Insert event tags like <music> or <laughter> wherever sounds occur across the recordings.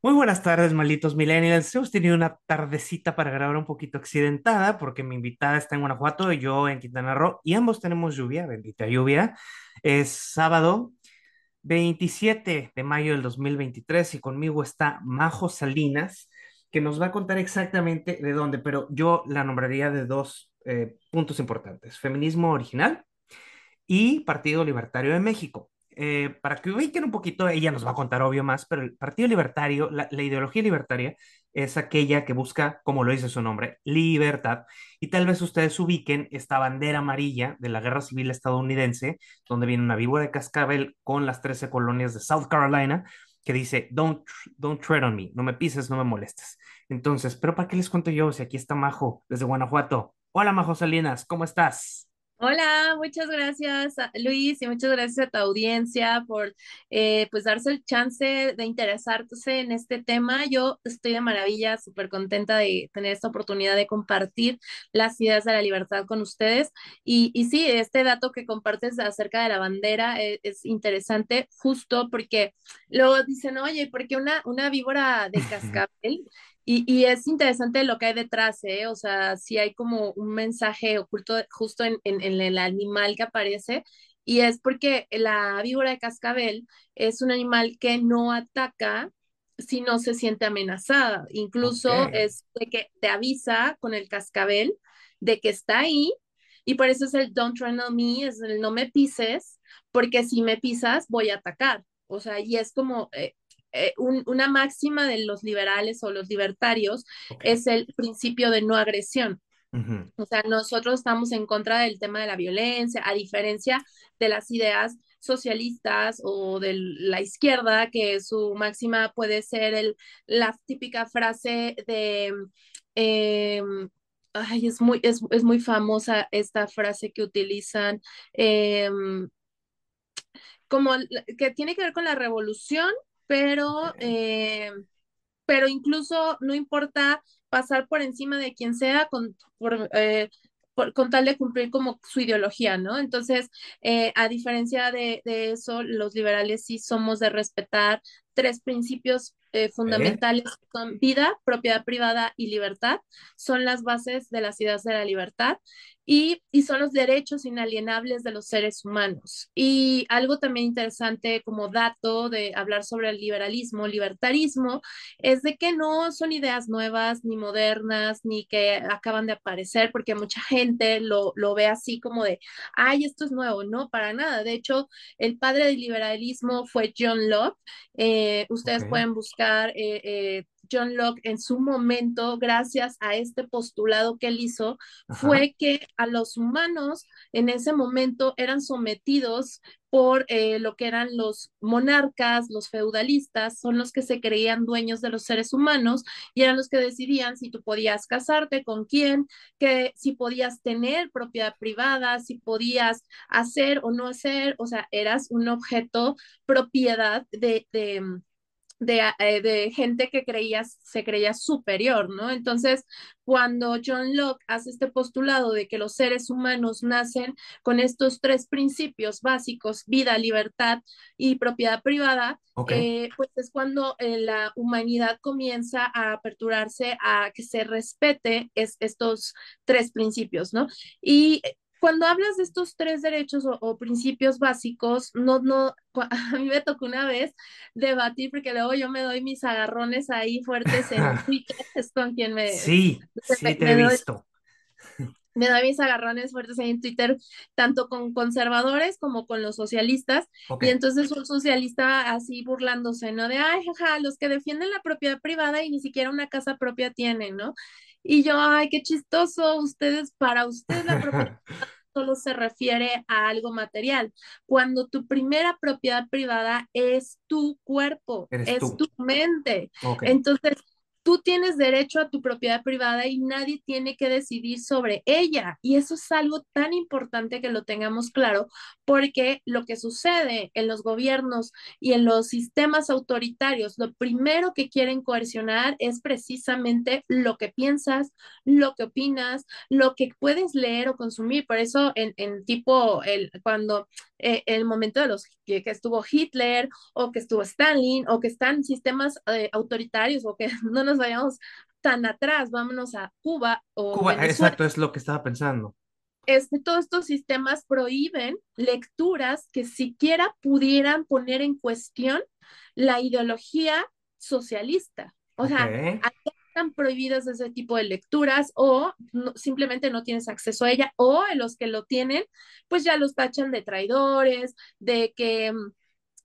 Muy buenas tardes, malditos millennials. Hemos tenido una tardecita para grabar un poquito accidentada porque mi invitada está en Guanajuato y yo en Quintana Roo y ambos tenemos lluvia, bendita lluvia. Es sábado 27 de mayo del 2023 y conmigo está Majo Salinas, que nos va a contar exactamente de dónde, pero yo la nombraría de dos eh, puntos importantes, feminismo original y Partido Libertario de México. Eh, para que ubiquen un poquito, ella nos va a contar obvio más, pero el Partido Libertario, la, ideología libertaria es aquella que busca, como lo dice su nombre, libertad. Y tal vez ustedes ubiquen esta bandera amarilla de la Guerra Civil estadounidense, donde viene una víbora de cascabel con las 13 colonias de South Carolina, que dice, don't, don't tread on me, no me pises, no me molestes. Entonces, pero ¿para qué les cuento yo si aquí está Majo desde Guanajuato? Hola Majo Salinas, ¿cómo estás? Hola, muchas gracias Luis y muchas gracias a tu audiencia por eh, pues darse el chance de interesarse en este tema. Yo estoy de maravilla, súper contenta de tener esta oportunidad de compartir las ideas de la libertad con ustedes. Y, y sí, este dato que compartes acerca de la bandera es, es interesante justo porque luego dicen, oye, ¿por qué una, una víbora de <laughs> cascabel? Y, y, es interesante lo que hay detrás, ¿eh? O sea, sí hay como un mensaje oculto justo en, en, en, el animal que aparece, y es porque la víbora de cascabel es un animal que no ataca si no se siente amenazada. Incluso okay. es de que te avisa con el cascabel de que está ahí, y por eso es el don't tread on me, es el no me pises, porque si me pisas voy a atacar. O sea, y es como, eh, eh, un, una máxima de los liberales o los libertarios okay. es el principio de no agresión. Uh -huh. O sea, nosotros estamos en contra del tema de la violencia, a diferencia de las ideas socialistas o de la izquierda, que su máxima puede ser el, la típica frase de... Eh, ay, es muy, es, es, muy famosa esta frase que utilizan. Eh, como que tiene que ver con la revolución, pero, eh, pero incluso no importa pasar por encima de quien sea con, por, eh, por, con tal de cumplir como su ideología, ¿no? Entonces, eh, a diferencia de, de, eso, los liberales sí somos de respetar tres principios eh, fundamentales son vida, propiedad privada y libertad, son las bases de las ideas de la libertad y, y, son los derechos inalienables de los seres humanos. Y algo también interesante como dato de hablar sobre el liberalismo, libertarismo, es de que no son ideas nuevas ni modernas ni que acaban de aparecer, porque mucha gente lo, lo ve así como de, ay, esto es nuevo, no, para nada. De hecho, el padre del liberalismo fue John Locke. Eh, ustedes okay. pueden buscar eh, eh, John Locke en su momento, gracias a este postulado que él hizo, Ajá. fue que a los humanos en ese momento eran sometidos por eh, lo que eran los monarcas, los feudalistas, son los que se creían dueños de los seres humanos y eran los que decidían si tú podías casarte, con quién, que si podías tener propiedad privada, si podías hacer o no hacer, o sea, eras un objeto propiedad de, de de, eh, de, gente que creía, se creía superior, ¿no? Entonces, cuando John Locke hace este postulado de que los seres humanos nacen con estos tres principios básicos, vida, libertad y propiedad privada, okay. eh, pues es cuando eh, la humanidad comienza a aperturarse a que se respete es, estos tres principios, ¿no? Y cuando hablas de estos tres derechos o, o, principios básicos, no, no, <laughs> a mí me tocó una vez debatir porque luego yo me doy mis agarrones ahí fuertes en <laughs> Twitter, es con quien me... Sí, <laughs> sí me, te he doy, visto. Me doy mis agarrones fuertes ahí en Twitter, tanto con conservadores como con los socialistas, okay. y entonces un socialista así burlándose, ¿no? De, ay, jaja, los que defienden la propiedad privada y ni siquiera una casa propia tienen, ¿no? Y yo, ay, qué chistoso, ustedes, para ustedes la propiedad <laughs> solo se refiere a algo material, cuando tu primera propiedad privada es tu cuerpo, Eres es tú. tu mente. Okay. Entonces, tú tienes derecho a tu propiedad privada y nadie tiene que decidir sobre ella. Y eso es algo tan importante que lo tengamos claro, porque lo que sucede en los gobiernos y en los sistemas autoritarios, lo primero que quieren coercionar es precisamente lo que piensas, lo que opinas, lo que puedes leer o consumir. Por eso en, en tipo, el, cuando eh, el momento de los que, que, estuvo Hitler o que estuvo Stalin o que están sistemas eh, autoritarios o que <laughs> no nos vayamos tan atrás, vámonos a Cuba o Cuba, exacto, es lo que estaba pensando. Este, todos estos sistemas prohíben lecturas que siquiera pudieran poner en cuestión la ideología socialista. O okay. sea, están prohibidas ese tipo de lecturas o no, simplemente no tienes acceso a ella o en los que lo tienen, pues ya los tachan de traidores, de que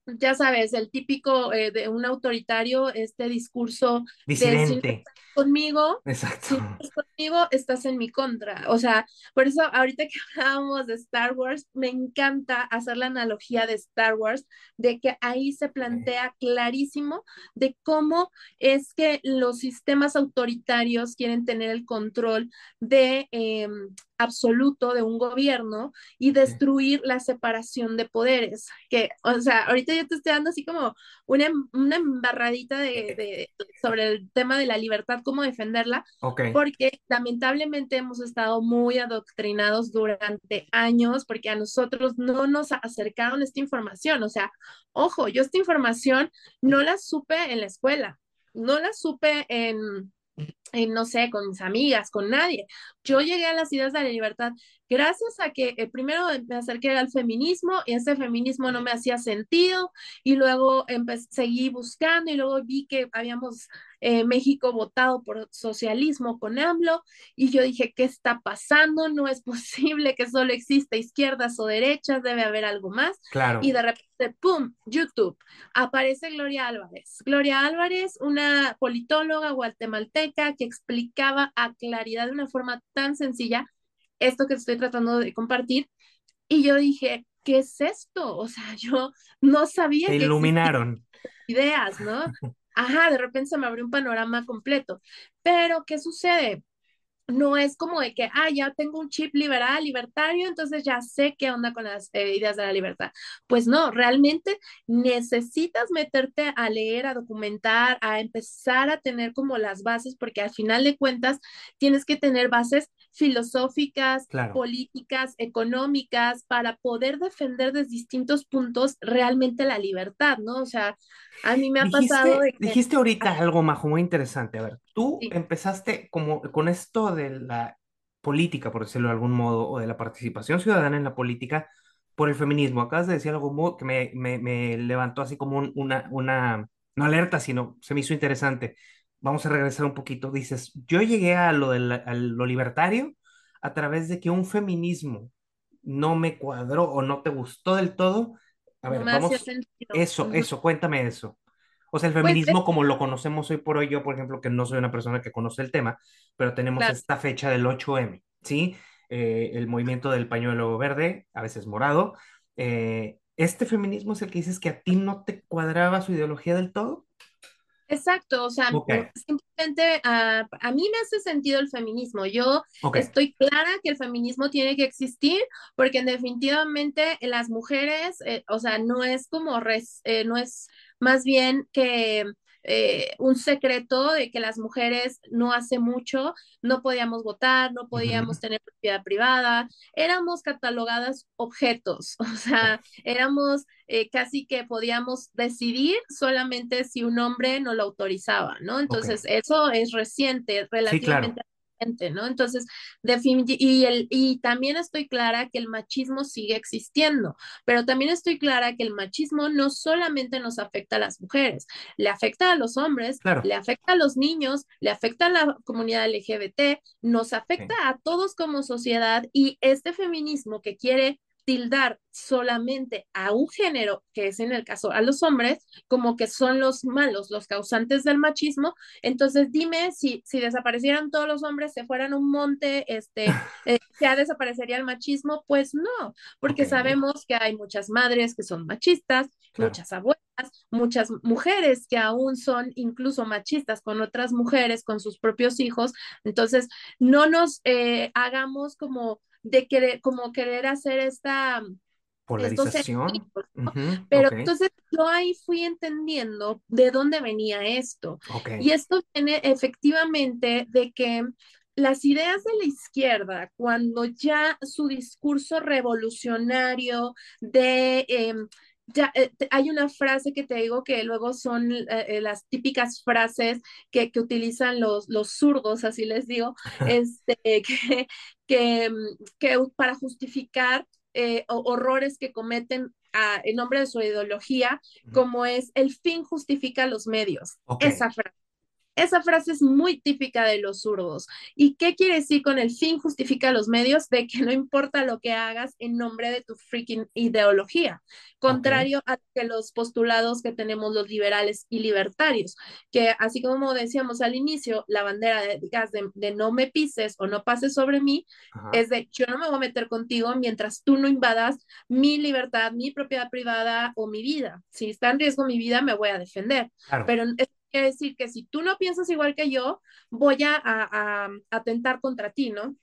ya sabes, el típico eh, de un autoritario, este discurso Disidente. de conmigo, Exacto. si estás conmigo, estás en mi contra. O sea, por eso ahorita que <laughs> hablábamos de Star Wars, me encanta hacer la analogía de Star Wars, de que ahí se plantea clarísimo de cómo es que los sistemas autoritarios quieren tener el control de eh, absoluto de un gobierno y destruir la separación de poderes. Que, o sea, ahorita yo te estoy dando así como una, una embarradita de, de, sobre el tema de la libertad, cómo defenderla, okay. porque lamentablemente hemos estado muy adoctrinados durante años, porque a nosotros no nos acercaron esta información. O sea, ojo, yo esta información no la supe en la escuela, no la supe en no sé, con mis amigas, con nadie. Yo llegué a las ideas de la libertad gracias a que eh, primero me acerqué al feminismo y ese feminismo no me hacía sentido y luego seguí buscando y luego vi que habíamos eh, México votado por socialismo con AMLO y yo dije, ¿qué está pasando? No es <laughs> posible que solo exista izquierdas o derechas, debe haber algo más. Claro. Y de repente, ¡pum!, YouTube, aparece Gloria Álvarez. Gloria Álvarez, una politóloga guatemalteca que explicaba a claridad de una forma tan sencilla esto que estoy tratando de compartir. Y yo dije, ¿qué es esto? O sea, <laughs> yo no sabía. Te que iluminaron. Ideas, ¿no? <laughs> Ajá, de repente se me abrió un panorama completo. Pero, ¿qué sucede? no es como de que, ah, ya tengo un chip liberal, libertario, entonces ya sé qué onda con las eh, ideas de la libertad. Pues no, realmente necesitas meterte a leer, a documentar, a empezar a tener como las bases, porque al final de cuentas tienes que tener bases filosóficas, claro. políticas, económicas, para poder defender desde distintos puntos realmente la libertad, ¿no? O sea, a mí me ha dijiste, pasado... De que... Dijiste ahorita ah, algo, Majo, muy interesante. A ver, tú sí. empezaste como con esto de la política, por decirlo de algún modo, o de la participación ciudadana en la política por el feminismo. Acabas de decir algo muy, que me, me, me, levantó así como un, una, una, no alerta, sino se me hizo interesante. Vamos a regresar un poquito. Dices, yo llegué a lo, de la, a lo libertario a través de que un feminismo no me cuadró o no te gustó del todo. A ver, no vamos. Eso, eso, cuéntame eso. O sea, el Pues, feminismo como lo conocemos hoy por hoy, yo, por ejemplo, que no soy una persona que conoce el tema, pero tenemos claro. esta fecha del 8M, ¿sí? Eh, el movimiento del pañuelo verde, a veces morado. Eh, ¿este feminismo es el que dices que a ti no te cuadraba su ideología del todo? Exacto, o sea, simplemente uh, a mí me hace sentido el feminismo. Yo estoy clara que el feminismo tiene que existir porque definitivamente las mujeres, eh, o sea, no es como, res, eh, no es más bien que eh, un secreto de que las mujeres no hace mucho no podíamos votar, no podíamos tener propiedad privada, éramos catalogadas objetos, <laughs> o sea, éramos eh, casi que podíamos decidir solamente si un hombre no lo autorizaba, ¿no? Entonces, eso es reciente, sí, relativamente claro, ¿no? Entonces, y, el, y también estoy clara que el machismo sigue existiendo, pero también estoy clara que el machismo no solamente nos afecta a las mujeres, le afecta a los hombres, claro, le afecta a los niños, le afecta a la comunidad LGBT, nos afecta sí, a todos como sociedad y este feminismo que quiere tildar solamente a un género, que es en el caso a los hombres, como que son los malos, los causantes del machismo, entonces dime si, si desaparecieran todos los hombres, se fueran un monte, este, <laughs> eh, ya desaparecería el machismo, pues no, porque sabemos que hay muchas madres que son machistas, claro, muchas abuelas, muchas mujeres que aún son incluso machistas con otras mujeres, con sus propios hijos, entonces no nos eh, hagamos como de querer, como querer hacer esta, estos polarización. ¿no? Pero entonces yo ahí fui entendiendo de dónde venía esto. Y esto viene efectivamente de que las ideas de la izquierda, cuando ya su discurso revolucionario de... Eh, ya, eh, hay una frase que te digo que luego son eh, eh, las típicas frases que, que utilizan los, los, zurdos, así les digo, este, <laughs> que, que, que para justificar eh, horrores que cometen a, en nombre de su ideología, como es el fin justifica los medios. Esa frase. Esa frase es muy típica de los zurdos. ¿Y qué quiere decir con el fin justifica los medios? De que no importa lo que hagas en nombre de tu freaking ideología. Contrario a que los postulados que tenemos los liberales y libertarios, que así como decíamos al inicio, la bandera de, de, de no me pises o no pases sobre mí, ajá, es de yo no me voy a meter contigo mientras tú no invadas mi libertad, mi propiedad privada o mi vida. Si está en riesgo mi vida, me voy a defender. claro, Pero es quiere decir que si tú no piensas igual que yo, voy a, a, a atentar contra ti, ¿no?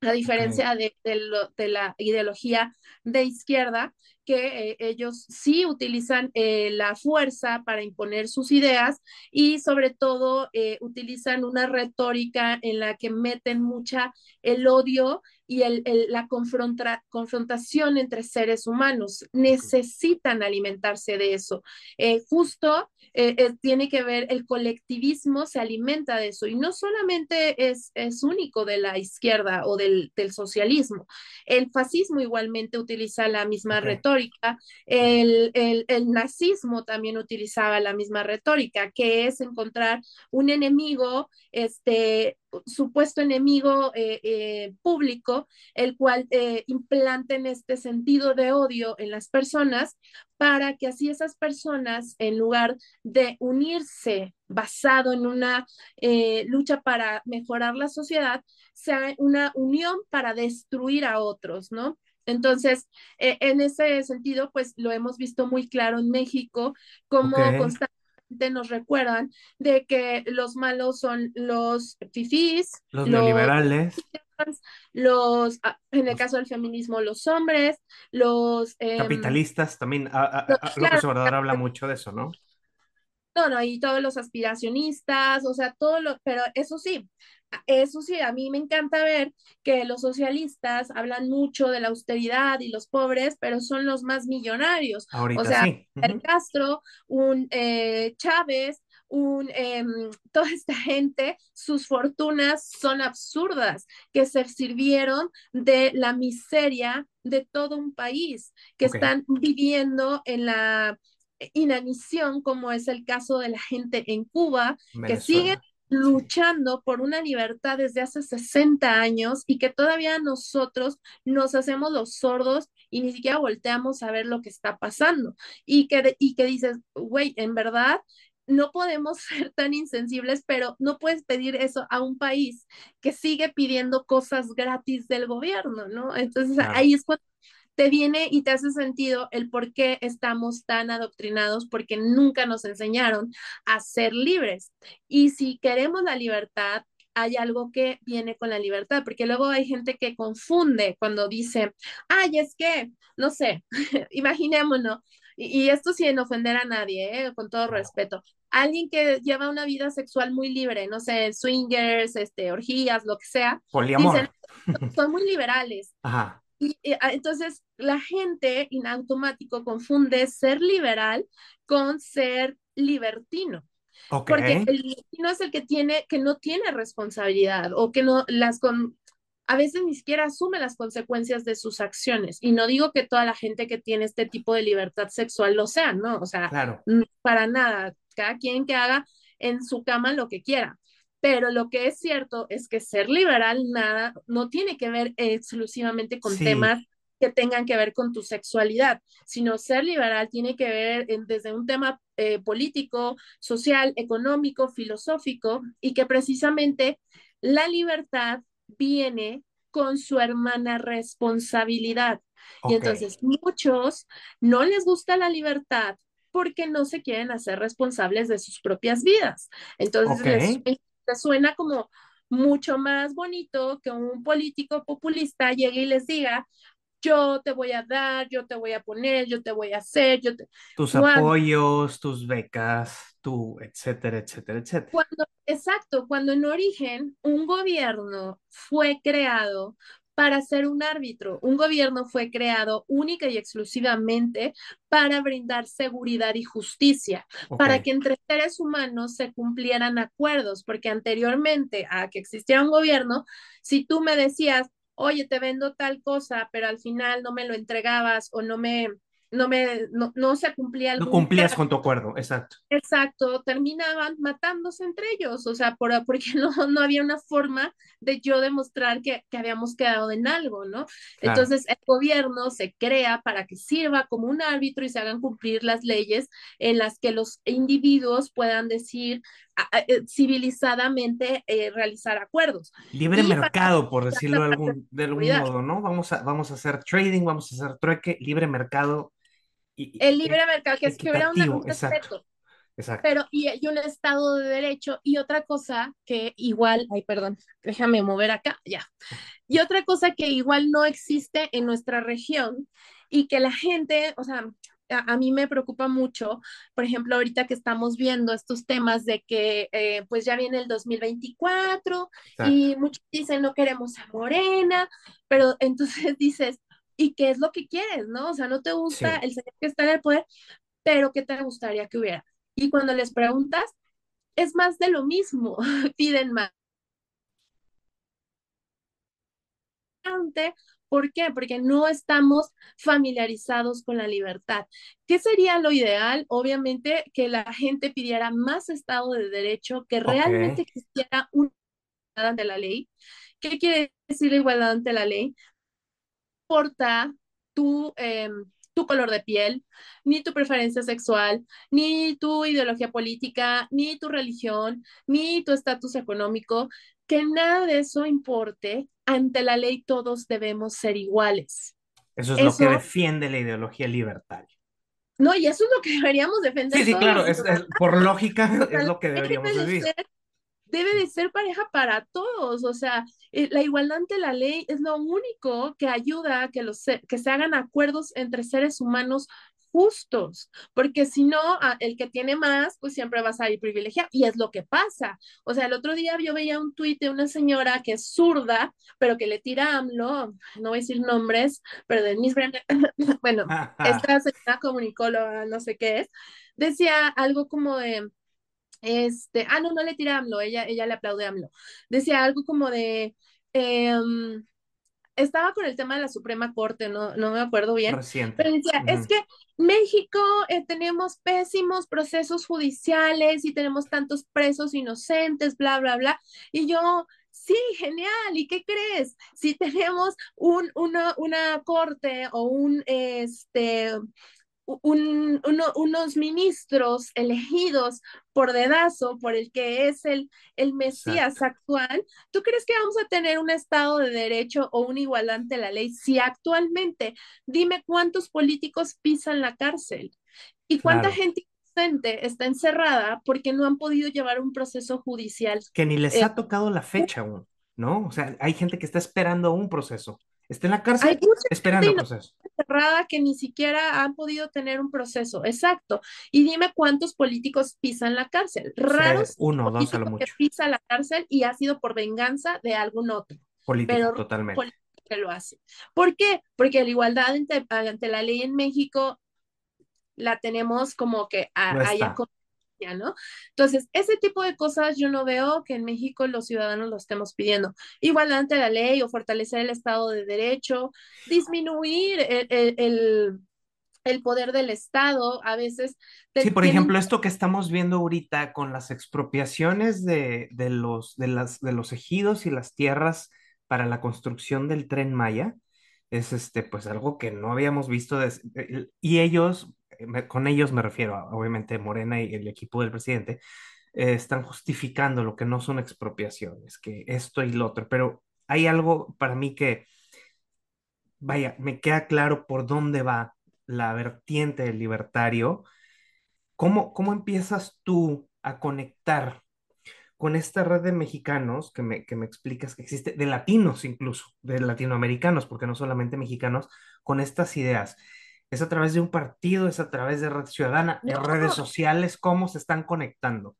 A diferencia ok, de, de, lo, de la ideología de izquierda, que eh, ellos sí utilizan eh, la fuerza para imponer sus ideas y sobre todo eh, utilizan una retórica en la que meten mucha el odio y el, el, la confronta, confrontación entre seres humanos. Necesitan alimentarse de eso. Eh, justo eh, eh, tiene que ver, el colectivismo se alimenta de eso y no solamente es, es único de la izquierda o del, del, socialismo, el fascismo igualmente utiliza la misma ok, retórica, el, el, el, nazismo también utilizaba la misma retórica, que es encontrar un enemigo, este, supuesto enemigo eh, eh, público, el cual eh, implanten este sentido de odio en las personas para que así esas personas, en lugar de unirse basado en una eh, lucha para mejorar la sociedad, sea una unión para destruir a otros, ¿no? Entonces, en ese sentido, pues lo hemos visto muy claro en México, como constantemente nos recuerdan de que los malos son los fifís, los los neoliberales, los, ah, en el caso del feminismo, los hombres, los... Eh, capitalistas, también, a, a, a, claro, López Obrador habla mucho de eso, ¿no? No, no, y todos los aspiracionistas, o sea, todo lo, pero eso sí, eso sí, a mí me encanta ver que los socialistas hablan mucho de la austeridad y los pobres, pero son los más millonarios. O Ahorita sea, sí. El. Castro, un eh, Chávez, un, eh, <laughs> toda esta gente, sus fortunas son absurdas, que se sirvieron de la miseria de todo un país, que Ok, están viviendo en la inanición, como es el caso de la gente en Cuba, que siguen. Sí. luchando por una libertad desde hace 60 años y que todavía nosotros nos hacemos los sordos y ni siquiera volteamos a ver lo que está pasando. Y que, y que dices, güey, en verdad no podemos <laughs> ser tan insensibles, pero no puedes pedir eso a un país que sigue pidiendo cosas gratis del gobierno, ¿no? Entonces Claro. ahí es cuando te viene y te hace sentido el por qué estamos tan adoctrinados, porque nunca nos enseñaron a ser libres. Y si queremos la libertad, hay algo que viene con la libertad, porque luego hay gente que confunde cuando dice, ay, es que, no sé, <laughs> imaginémonos, y, y, esto sin ofender a nadie, ¿eh? con todo respeto, alguien que lleva una vida sexual muy libre, no sé, swingers, este, orgías, lo que sea, dicen, Poliamor. son muy liberales. <laughs> Ajá. Y, y, entonces la gente en automático confunde ser liberal con ser libertino. Porque el libertino es el que tiene, que no tiene responsabilidad o que no las con, a veces ni siquiera asume las consecuencias de sus acciones. Y no digo que toda la gente que tiene este tipo de libertad sexual lo sea, ¿no? O sea, Claro. para nada. Cada quien que haga en su cama lo que quiera. Pero lo que es cierto es que ser liberal nada, no tiene que ver exclusivamente con Sí. temas que tengan que ver con tu sexualidad, sino ser liberal tiene que ver desde un tema eh, político, social, económico, filosófico, y que precisamente la libertad viene con su hermana responsabilidad. Y entonces muchos no les gusta la libertad porque no se quieren hacer responsables de sus propias vidas. Entonces les, suena como mucho más bonito que un político populista llegue y les diga, yo te voy a dar, yo te voy a poner, yo te voy a hacer, yo te... Tus apoyos, tus becas, tu, etcétera, etcétera, etcétera. Cuando, exacto, cuando en origen un gobierno fue creado para ser un árbitro. Un gobierno fue creado única y exclusivamente para brindar seguridad y justicia, para que entre seres humanos se cumplieran acuerdos, porque anteriormente a que existiera un gobierno, si tú me decías, oye, te vendo tal cosa, pero al final no me lo entregabas o no me no me, no, no se cumplía No cumplías con tu acuerdo, exacto. Exacto, terminaban matándose entre ellos, o sea, por, <laughs> porque no, no había una forma de yo demostrar que, que habíamos quedado en algo, ¿no? Entonces, el gobierno se crea para que sirva como un árbitro y se hagan cumplir las leyes en las que los individuos puedan decir eh, civilizadamente eh, realizar acuerdos. Libre mercado, por decirlo de algún, de algún modo, ¿no? Vamos a, vamos a hacer trading, vamos a hacer trueque, libre mercado el libre mercado, que es que hubiera un respeto. Exacto. Pero, y, y, un Estado de Derecho, y otra cosa que igual, ay, perdón, déjame mover acá, ya. Y otra cosa que igual no existe en nuestra región y que la gente, o sea, a, mí me preocupa mucho, por ejemplo, ahorita que estamos viendo estos temas de que eh, pues ya viene el 2024 y muchos dicen no queremos a Morena, pero entonces <laughs> dices, y qué es lo que quieres, ¿no? O sea, no te gusta el señor que está en el poder, pero ¿qué te gustaría que hubiera? Y cuando les preguntas, es más de lo mismo, <laughs> piden más. ¿Por qué? Porque no estamos familiarizados con la libertad. ¿Qué sería lo ideal? Obviamente que la gente pidiera más Estado de Derecho, que realmente existiera una igualdad ante la ley. ¿Qué quiere decir igualdad ante la ley? Importa tu, em, tu color de piel, ni tu preferencia sexual, ni tu ideología política, ni tu religión, ni tu estatus económico, que nada de eso importe. Ante la ley todos debemos ser iguales. Eso es lo que defiende la ideología libertaria. No, y eso es lo que <laughs> deberíamos defender. Sí, sí, claro, por lógica es lo que deberíamos decir debe de ser pareja para todos, o sea, eh, la igualdad ante la ley es lo único que ayuda a que, los, que se hagan acuerdos entre seres humanos justos, porque si no, el que tiene más, pues siempre va a salir privilegiado, y es lo que pasa. O sea, el otro día yo veía un tuit de una señora que es zurda, pero que le tira AMLO, no voy a decir nombres, pero de mis <coughs> bueno, <laughs> esta señora comunicóloga, no sé qué es, decía algo como de, este, ah, no, no le tira a AMLO, ella, ella le aplaude a AMLO. Decía algo como de, em, estaba con el tema de la Suprema Corte, no, no me acuerdo bien, pero decía, es que México eh, tenemos pésimos procesos judiciales y tenemos tantos presos inocentes, bla, bla, bla, y yo, sí, genial, ¿y qué crees? Si tenemos un, una, una corte o un, este, unos ministros elegidos por dedazo, por el que es el, el Mesías actual, ¿tú crees que vamos a tener un Estado de Derecho o un igual ante la ley si actualmente, dime cuántos políticos pisan la cárcel y cuánta gente inocente está encerrada porque no han podido llevar un proceso judicial? Que ni les ha eh, tocado la fecha aún, ¿no? O sea, hay gente que está esperando un proceso está en la cárcel esperando el proceso. Cerrada que ni siquiera han podido tener un proceso, exacto. Y dime cuántos políticos pisan la cárcel. Raros uno, dos a lo mucho. que pisa la cárcel y ha sido por venganza de algún otro. Político, pero totalmente. Político que lo hace. ¿Por qué? Porque la igualdad ante, la ley en México la tenemos como que allá ¿no? Entonces, ese tipo de cosas yo no veo que en México los ciudadanos lo estemos pidiendo. Igualdad ante la ley o fortalecer el Estado de Derecho, disminuir el, el, poder del Estado, a veces... Sí, por ejemplo, esto que estamos viendo ahorita con las expropiaciones de, de, los, de, las, de los ejidos y las tierras para la construcción del tren Maya, es este, pues algo que no habíamos visto. el- y ellos, eh, con ellos me refiero a, obviamente, Morena y el equipo del presidente, eh, están justificando lo que no son expropiaciones, que esto y lo otro. Pero hay algo para mí que, vaya, me queda claro por dónde va la vertiente del libertario. ¿Cómo, cómo empiezas tú a conectar? Con esta red de mexicanos que me, que me explicas que existe, de latinos incluso, de latinoamericanos, porque no solamente mexicanos, con estas ideas. ¿Es a través de un partido? ¿Es a través de Red Ciudadana? No, ¿En redes sociales? ¿Cómo se están conectando?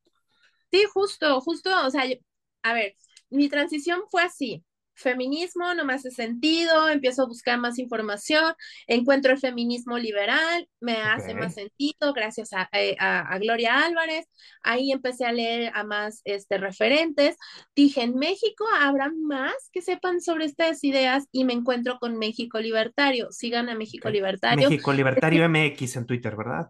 Sí, justo, justo, o sea, yo- a ver, mi transición fue así. Feminismo no me hace sentido, empiezo a buscar más información, encuentro el feminismo liberal, me hace más sentido gracias a, eh, a- a Gloria Álvarez. Ahí empecé a leer a más este, referentes. Dije, en México habrá más que sepan sobre estas ideas y me encuentro con México Libertario. Sigan a México. Libertario. México Libertario MX en Twitter, ¿verdad?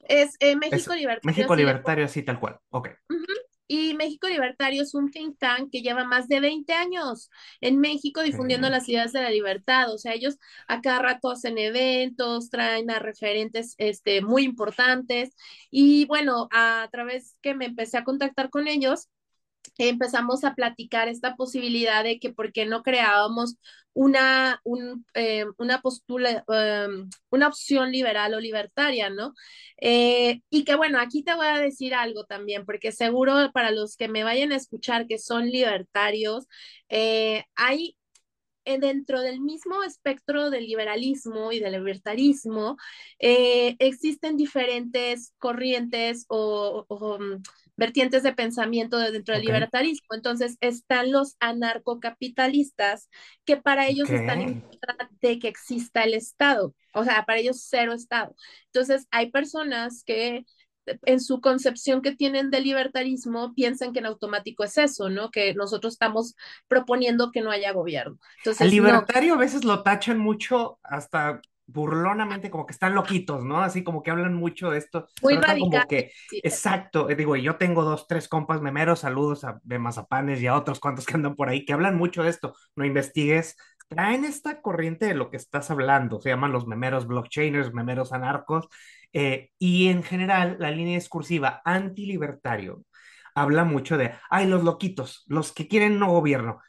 Es eh, Es México Libertario, México Libertario así tal cual. Ok, Ujú. Y México Libertario es un think tank que lleva más de 20 años en México difundiendo las ideas de la libertad. O sea, ellos a cada rato hacen eventos, traen a referentes este, muy importantes. Y bueno, a través que me empecé a contactar con ellos, empezamos a platicar esta posibilidad de que por qué no creábamos una, un, eh, una postura, um, una opción liberal o libertaria, ¿no? Eh, y que bueno, aquí te voy a decir algo también, porque seguro para los que me vayan a escuchar que son libertarios, eh, hay dentro del mismo espectro del liberalismo y del libertarismo, existen diferentes corrientes o, um, vertientes de pensamiento de dentro del ok, libertarismo. Entonces están los anarcocapitalistas que para ellos están en contra de que exista el Estado, o sea, para ellos cero Estado. Entonces hay personas que en su concepción que tienen de libertarismo piensan que en automático es eso, ¿no? Que nosotros estamos proponiendo que no haya gobierno. Entonces, no, libertario a veces lo tachan mucho hasta burlonamente, como que están loquitos, ¿no? Así como que hablan mucho de esto, muy radical. como que, Sí, exacto, eh, digo, yo tengo dos, tres compas memeros, saludos a de Mazapanes y a otros cuantos que andan por ahí, que hablan mucho de esto, no investigues, traen esta corriente de lo que estás hablando, se llaman los memeros blockchainers, memeros anarcos, eh, y en general la línea discursiva anti-libertario habla mucho de, ay, los loquitos, los que quieren no gobierno,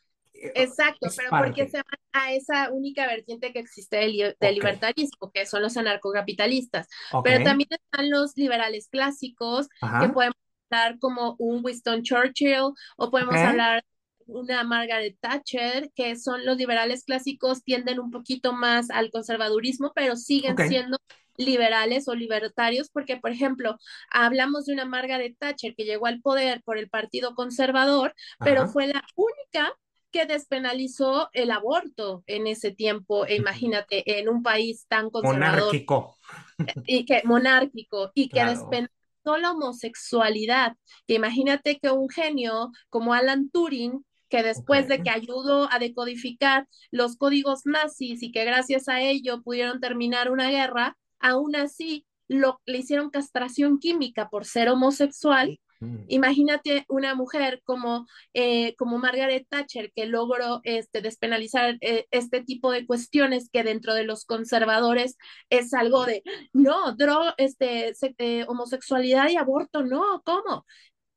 exacto, es pero porque se van a esa única vertiente que existe del, del libertarismo, que son los anarcocapitalistas. Pero también están los liberales clásicos, que podemos hablar como un Winston Churchill, o podemos hablar una Margaret Thatcher, que son los liberales clásicos, tienden un poquito más al conservadurismo, pero siguen siendo liberales o libertarios, porque, por ejemplo, hablamos de una Margaret Thatcher que llegó al poder por el Partido Conservador, pero ajá, fue la única que despenalizó el aborto en ese tiempo, e imagínate, en un país tan conservador Monárquico, <laughs> y que monárquico y que claro, despenalizó la homosexualidad. Que imagínate que un genio como Alan Turing, que después de que ayudó a decodificar los códigos nazis y que gracias a ello pudieron terminar una guerra, aún así lo, le hicieron castración química por ser homosexual. Mm, Imagínate una mujer como, eh, como Margaret Thatcher que logró este, despenalizar eh, este tipo de cuestiones que dentro de los conservadores es algo de, no, dro este, se, eh, homosexualidad y aborto, no, ¿cómo?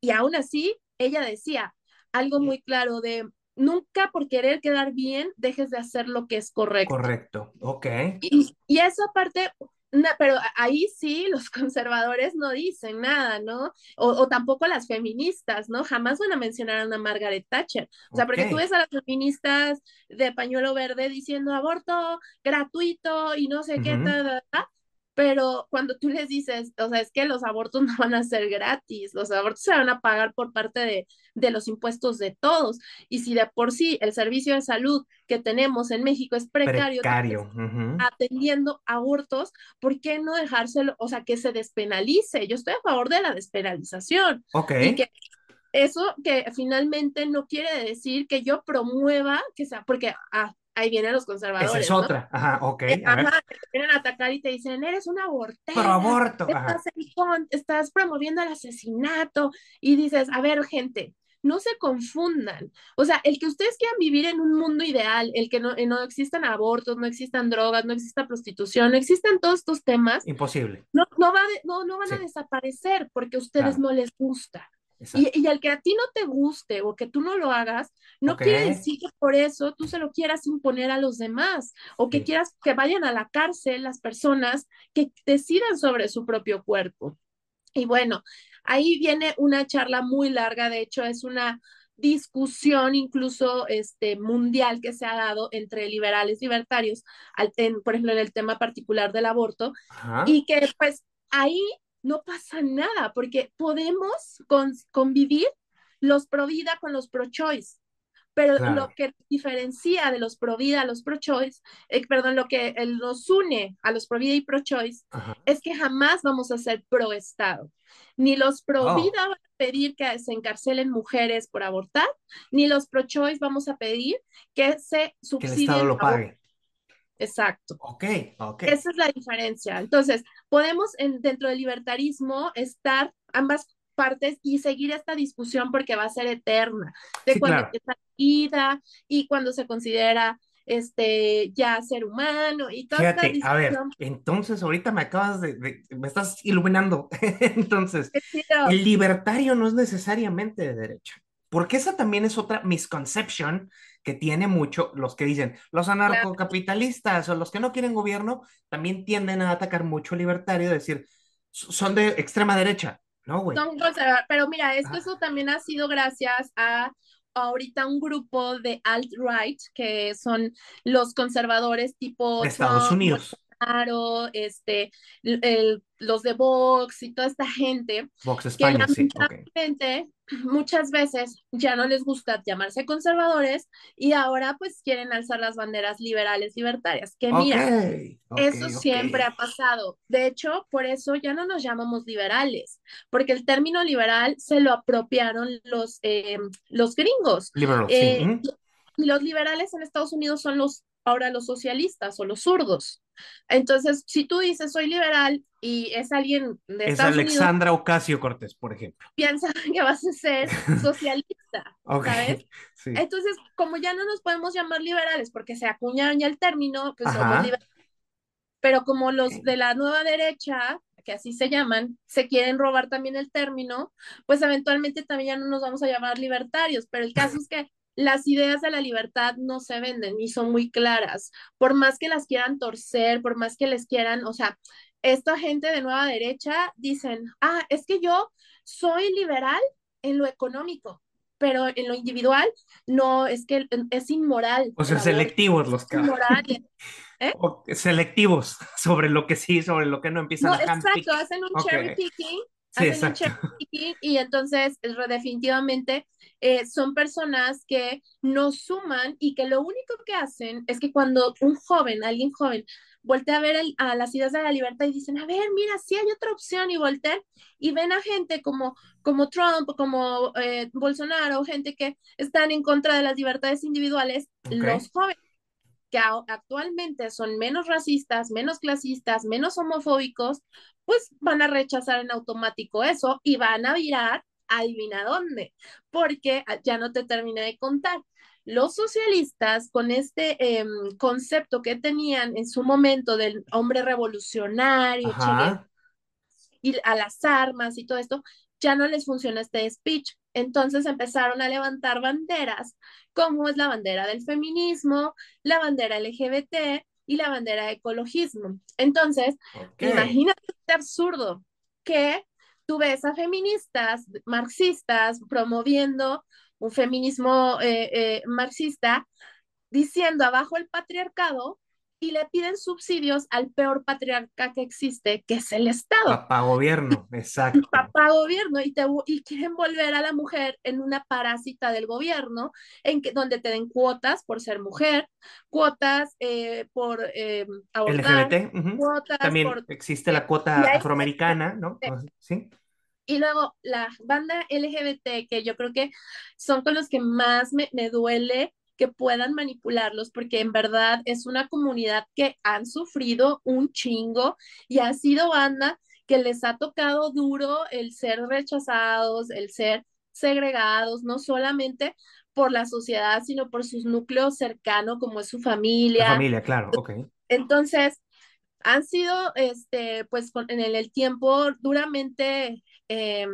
Y aún así, ella decía algo muy claro de, nunca por querer quedar bien dejes de hacer lo que es correcto. correcto, ok, Y, y esa parte, na, pero ahí sí los <laughs> conservadores no dicen nada, ¿no? O, o, tampoco las feministas, ¿no? Jamás van a mencionar a una Margaret Thatcher. O sea, porque tú ves a las feministas de pañuelo verde diciendo aborto gratuito y no sé qué, ta, ta, ta, pero cuando tú les dices, o sea, es que los abortos <laughs> no van a ser gratis, los abortos se van a pagar por parte de, de los impuestos de todos. Y si de por sí el servicio de salud que tenemos en México es precario, atendiendo abortos, ¿por qué no dejárselo, o sea, que se despenalice? Yo estoy a favor de la despenalización ok, y que eso que finalmente no quiere decir que yo promueva que sea, porque ah, ahí vienen los esa es conservadores, ¿no? otra, ajá, ok, Eh, a ver, ajá, te vienen a atacar y te dicen, eres una pro abortera, aborto, estás, en promoviendo el asesinato y dices, a ver, gente, no se confundan. O sea, el que ustedes quieran vivir en un mundo ideal, el que no, no existan abortos, no existan drogas, no exista prostitución, no existan todos estos temas. Imposible. No, no, va no, no van a desaparecer porque a ustedes no les gusta. Y, y, al que a ti no te guste o que tú no lo hagas, no quiere decir que por eso tú se lo quieras imponer a los demás o que quieras que vayan a la cárcel las personas que decidan sobre su propio cuerpo. Y bueno, ahí viene una charla muy larga, de hecho es una discusión incluso este, mundial que se ha dado entre liberales libertarios, por ejemplo, en el tema particular del aborto, y que pues ahí no pasa nada, porque podemos convivir los pro vida con los pro choice. Pero lo que diferencia de los pro vida a los pro choice, eh, perdón, lo que nos une a los pro vida y pro choice es que jamás vamos a ser pro Estado. Ni los pro oh. vida van a pedir que se encarcelen mujeres por abortar, ni los pro choice vamos a pedir que se subsidien. Que el Estado lo pague. Exacto. Ok, ok. Esa es la diferencia. Entonces, podemos en, dentro del libertarismo estar ambas partes y seguir esta discusión porque va a ser eterna, de cuando está vida y cuando se considera este ya ser humano y toda Fíjate, a ver, entonces ahorita me acabas de, me estás iluminando. <laughs> entonces, el libertario no es necesariamente de derecha, porque esa también es otra misconception que tiene mucho los que dicen, los anarcocapitalistas o los que no quieren gobierno, también tienden a atacar mucho libertario, decir, son de extrema derecha. No, güey. pero mira, esto eso también ha sido gracias a ahorita un grupo de alt-right, que son los conservadores tipo... Estados Unidos. Claro, este, el, los de Vox y toda esta gente. Vox España, sí. Muchas veces ya no les gusta llamarse conservadores y ahora pues quieren alzar las banderas liberales libertarias. Que mira, eso siempre ha pasado. De hecho, por eso ya no nos llamamos liberales, porque el término liberal se lo apropiaron los, eh, los gringos. Eh, y los liberales en Estados Unidos son los ahora los socialistas o los zurdos. Entonces, si tú dices soy liberal y es alguien de es Alexandra Ocasio Cortés, por ejemplo. Piensa <laughs> que vas a ser <laughs> socialista, ¿sabes? <laughs> Entonces, como ya no nos podemos llamar liberales porque se acuñaron ya el término, pues somos liberales. Pero como los de la nueva derecha, que así se llaman, se quieren robar también el término, pues eventualmente también ya no nos vamos a llamar libertarios, pero el caso es que las ideas de la libertad no se venden y son muy claras. Por más que las quieran torcer, por más que les quieran, o sea, esta gente de nueva derecha dicen, ah, es que yo soy liberal en lo económico, pero en lo individual no, es que es inmoral. O sea, selectivos los casos. ¿eh? <laughs> Selectivos <laughs> sobre lo que sí, sobre lo que no empiezan no, Exacto, hacen un cherry picking Sí, <laughs> y entonces definitivamente eh, son personas que nos suman y que lo único que hacen es que cuando un joven, alguien joven, voltea a ver a las ideas de la libertad y dicen, a ver, mira, sí hay otra opción y voltean y ven a gente como, como Trump, como eh, Bolsonaro, gente que están en contra de las libertades individuales, los jóvenes que actualmente son menos racistas, menos clasistas, menos homofóbicos, pues van a rechazar en automático eso y van a virar, adivina dónde, porque ya no te terminé de contar. Los socialistas, con este em, concepto que tenían en su momento del hombre revolucionario, y a las armas y todo esto, ya no les funciona este speech. Entonces empezaron a levantar banderas, como es la bandera del feminismo, la bandera LGBT y la bandera de ecologismo. Entonces, imagínate este absurdo que tú ves a feministas marxistas promoviendo un feminismo eh, eh, marxista diciendo abajo el patriarcado y le piden subsidios al peor patriarca que existe, que es el Estado. Papá gobierno, <laughs> exacto. Papá gobierno, y, te, y quieren volver a la mujer en una parásita del gobierno, en que, donde te den cuotas por ser mujer, cuotas eh, por eh, LGBT, cuotas También existe la cuota afroamericana, ¿no? Sí. Y luego la banda LGBT, que yo creo que son con los que más me, me duele que puedan manipularlos, porque en verdad es una comunidad que han sufrido un chingo y ha sido banda que les ha tocado duro el ser rechazados, el ser segregados, no solamente por la sociedad, sino por sus núcleos cercanos, como es su La familia. familia, claro, ok. Entonces, han sido, este, pues, con- en el, el tiempo duramente em,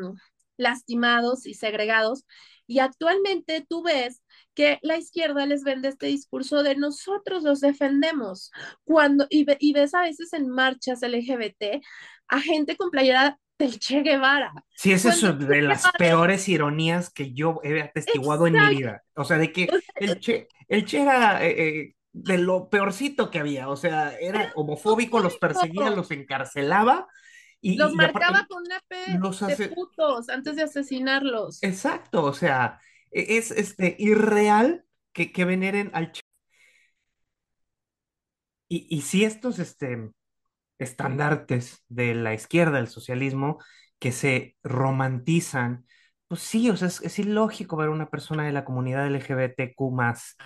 lastimados y segregados. Y actualmente tú ves que la izquierda les vende este discurso de nosotros los defendemos. Cuando, y, y ves a veces en marchas LGBT a gente con playera del Che Guevara. Sí, esa es de las peores ironías que yo he atestiguado en mi vida. O sea, de que el Che, el Che era eh, eh, de lo peorcito que había. O sea, era homofóbico, los perseguía, los encarcelaba y, Los y- marcaba con una P los de hace... putos antes de asesinarlos. Exacto, o sea, es este irreal que, que veneren al. Y, y si estos este, estandartes de la izquierda, del socialismo, que se romantizan, pues sí, o sea, es, es ilógico ver a una persona de la comunidad LGBTQ más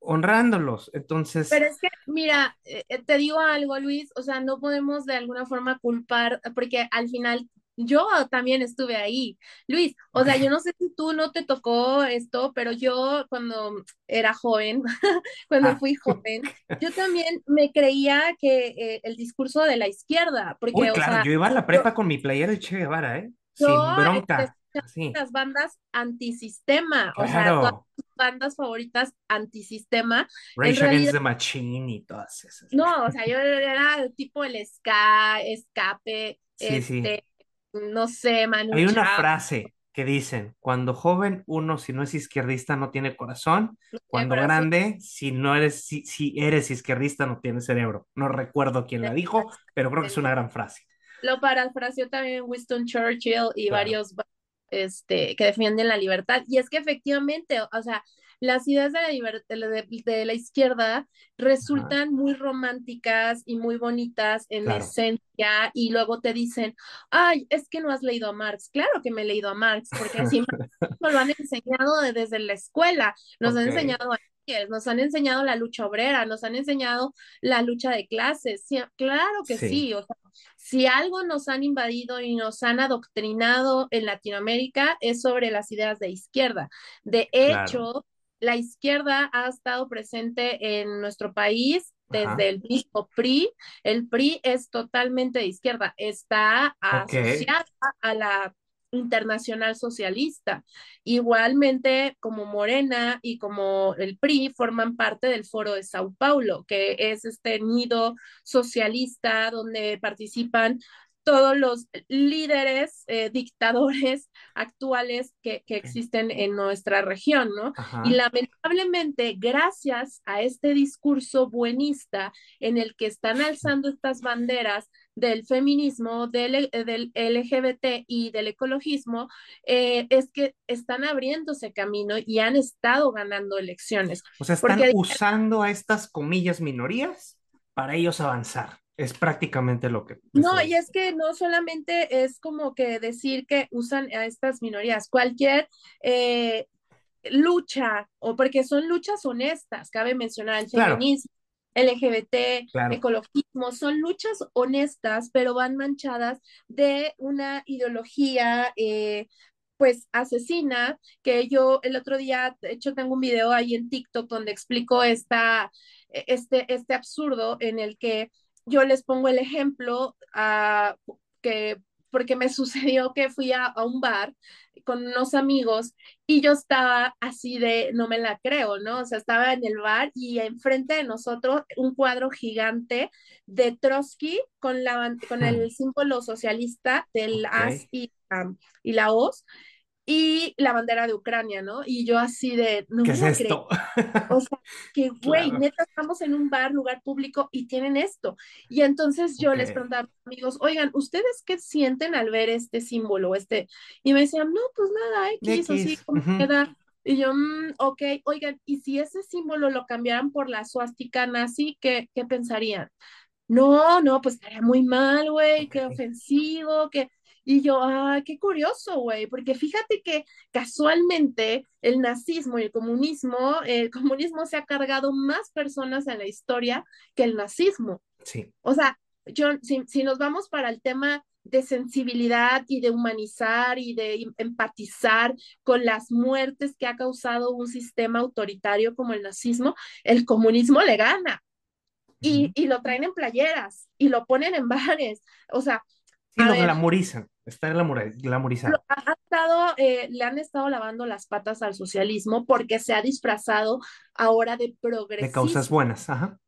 honrándolos. Entonces, Pero es que, mira, eh, eh, te digo algo, Luis, o sea, no podemos de alguna forma culpar, porque al final yo también estuve ahí, Luis, o sea, yo no sé si tú no te tocó esto, pero yo cuando era joven, <laughs> cuando ah, fui joven, yo también me creía que eh, el discurso de la izquierda, uy, porque, o claro, sea, yo iba a la yo, prepa con mi playera de Che Guevara, ¿eh? Sin este, bronca, así, las bandas antisistema, o sea, todas claro, tus bandas favoritas antisistema, Rage Against realidad the Machine y todas esas. No, o sea, yo era tipo el ska, escape, Sí, sí. No sé, Manu Hay una Chao, frase que dicen, cuando joven uno si no es izquierdista no tiene corazón, cuando corazón. grande si no eres si, si eres izquierdista no tienes cerebro. No recuerdo quién la dijo, pero creo que es una gran frase. Lo parafraseó también Winston Churchill y Claro. varios este, que defienden la libertad. Y es que efectivamente, o sea, las ideas de la, de la, de- la izquierda Ajá, resultan muy románticas y muy bonitas en claro. esencia y luego te dicen, ay, es que no has leído a Marx. Claro que me he leído a Marx, porque si <laughs> nos lo han enseñado de- desde la escuela, nos han enseñado a nos han enseñado la lucha obrera, nos han enseñado la lucha de clases. Sí, claro que sí, sí, o sea, si algo nos han invadido y nos han adoctrinado en Latinoamérica es sobre las ideas de izquierda. De claro. hecho, la izquierda ha estado presente en nuestro país desde Ajá, el mismo PRI. El PRI es totalmente de izquierda, está asociada a la internacional socialista. Igualmente, como Morena y como el PRI forman parte del Foro de Sao Paulo, que es este nido socialista donde participan todos los líderes, eh, dictadores actuales que, existen en nuestra región, ¿no? Y lamentablemente, gracias a este discurso buenista en el que están alzando estas banderas del feminismo, del, del LGBT y del ecologismo, eh, es que están abriéndose camino y han estado ganando elecciones. O sea, están Porque usando a estas comillas minorías para ellos avanzar. Es prácticamente lo que No, y es que no solamente es como que decir que usan a estas minorías, cualquier eh, lucha, o porque son luchas honestas, cabe mencionar el Claro, feminismo, LGBT, claro, ecologismo, son luchas honestas, pero van manchadas de una ideología eh, pues asesina, que yo el otro día, de hecho tengo un video ahí en TikTok donde explico esta, este, este absurdo en el que yo les pongo el ejemplo a, que porque me <laughs> sucedió que fui a, a, un bar con unos amigos y yo estaba así de, no me la creo, ¿no? O sea, estaba en el bar y enfrente de nosotros un cuadro gigante de Trotsky con, la, con el símbolo socialista del. AS y, um, y la OS y la bandera de Ucrania, ¿no? Y yo así de, no ¿Qué me es esto? O sea, <laughs> que, güey, Claro, neta, estamos en un bar, lugar público y tienen esto. Y entonces yo les preguntaba a mis amigos, oigan, ¿ustedes qué sienten al ver este símbolo? Este? Y me decían, no, pues nada, X, así X. como ujú, queda. Y yo, mmm, ok, oigan, ¿y si ese símbolo lo cambiaran por la suástica nazi, qué, qué pensarían? No, no, pues estaría muy mal, güey, qué ofensivo, que... Y yo, ah, qué curioso, güey, porque fíjate que casualmente el nazismo y el comunismo, el comunismo se ha cargado más personas en la historia que el nazismo. Sí, O sea, yo, si, si nos vamos para el tema de sensibilidad y de humanizar y de empatizar con las muertes que ha causado un sistema autoritario como el nazismo, el comunismo le gana. Y, y lo traen en playeras y lo ponen en <laughs> bares. O sea, y lo glamorizan, está glamorizado. Ha estado, eh, le han estado lavando las patas al socialismo porque se ha disfrazado ahora de progresismo. De causas buenas, ajá.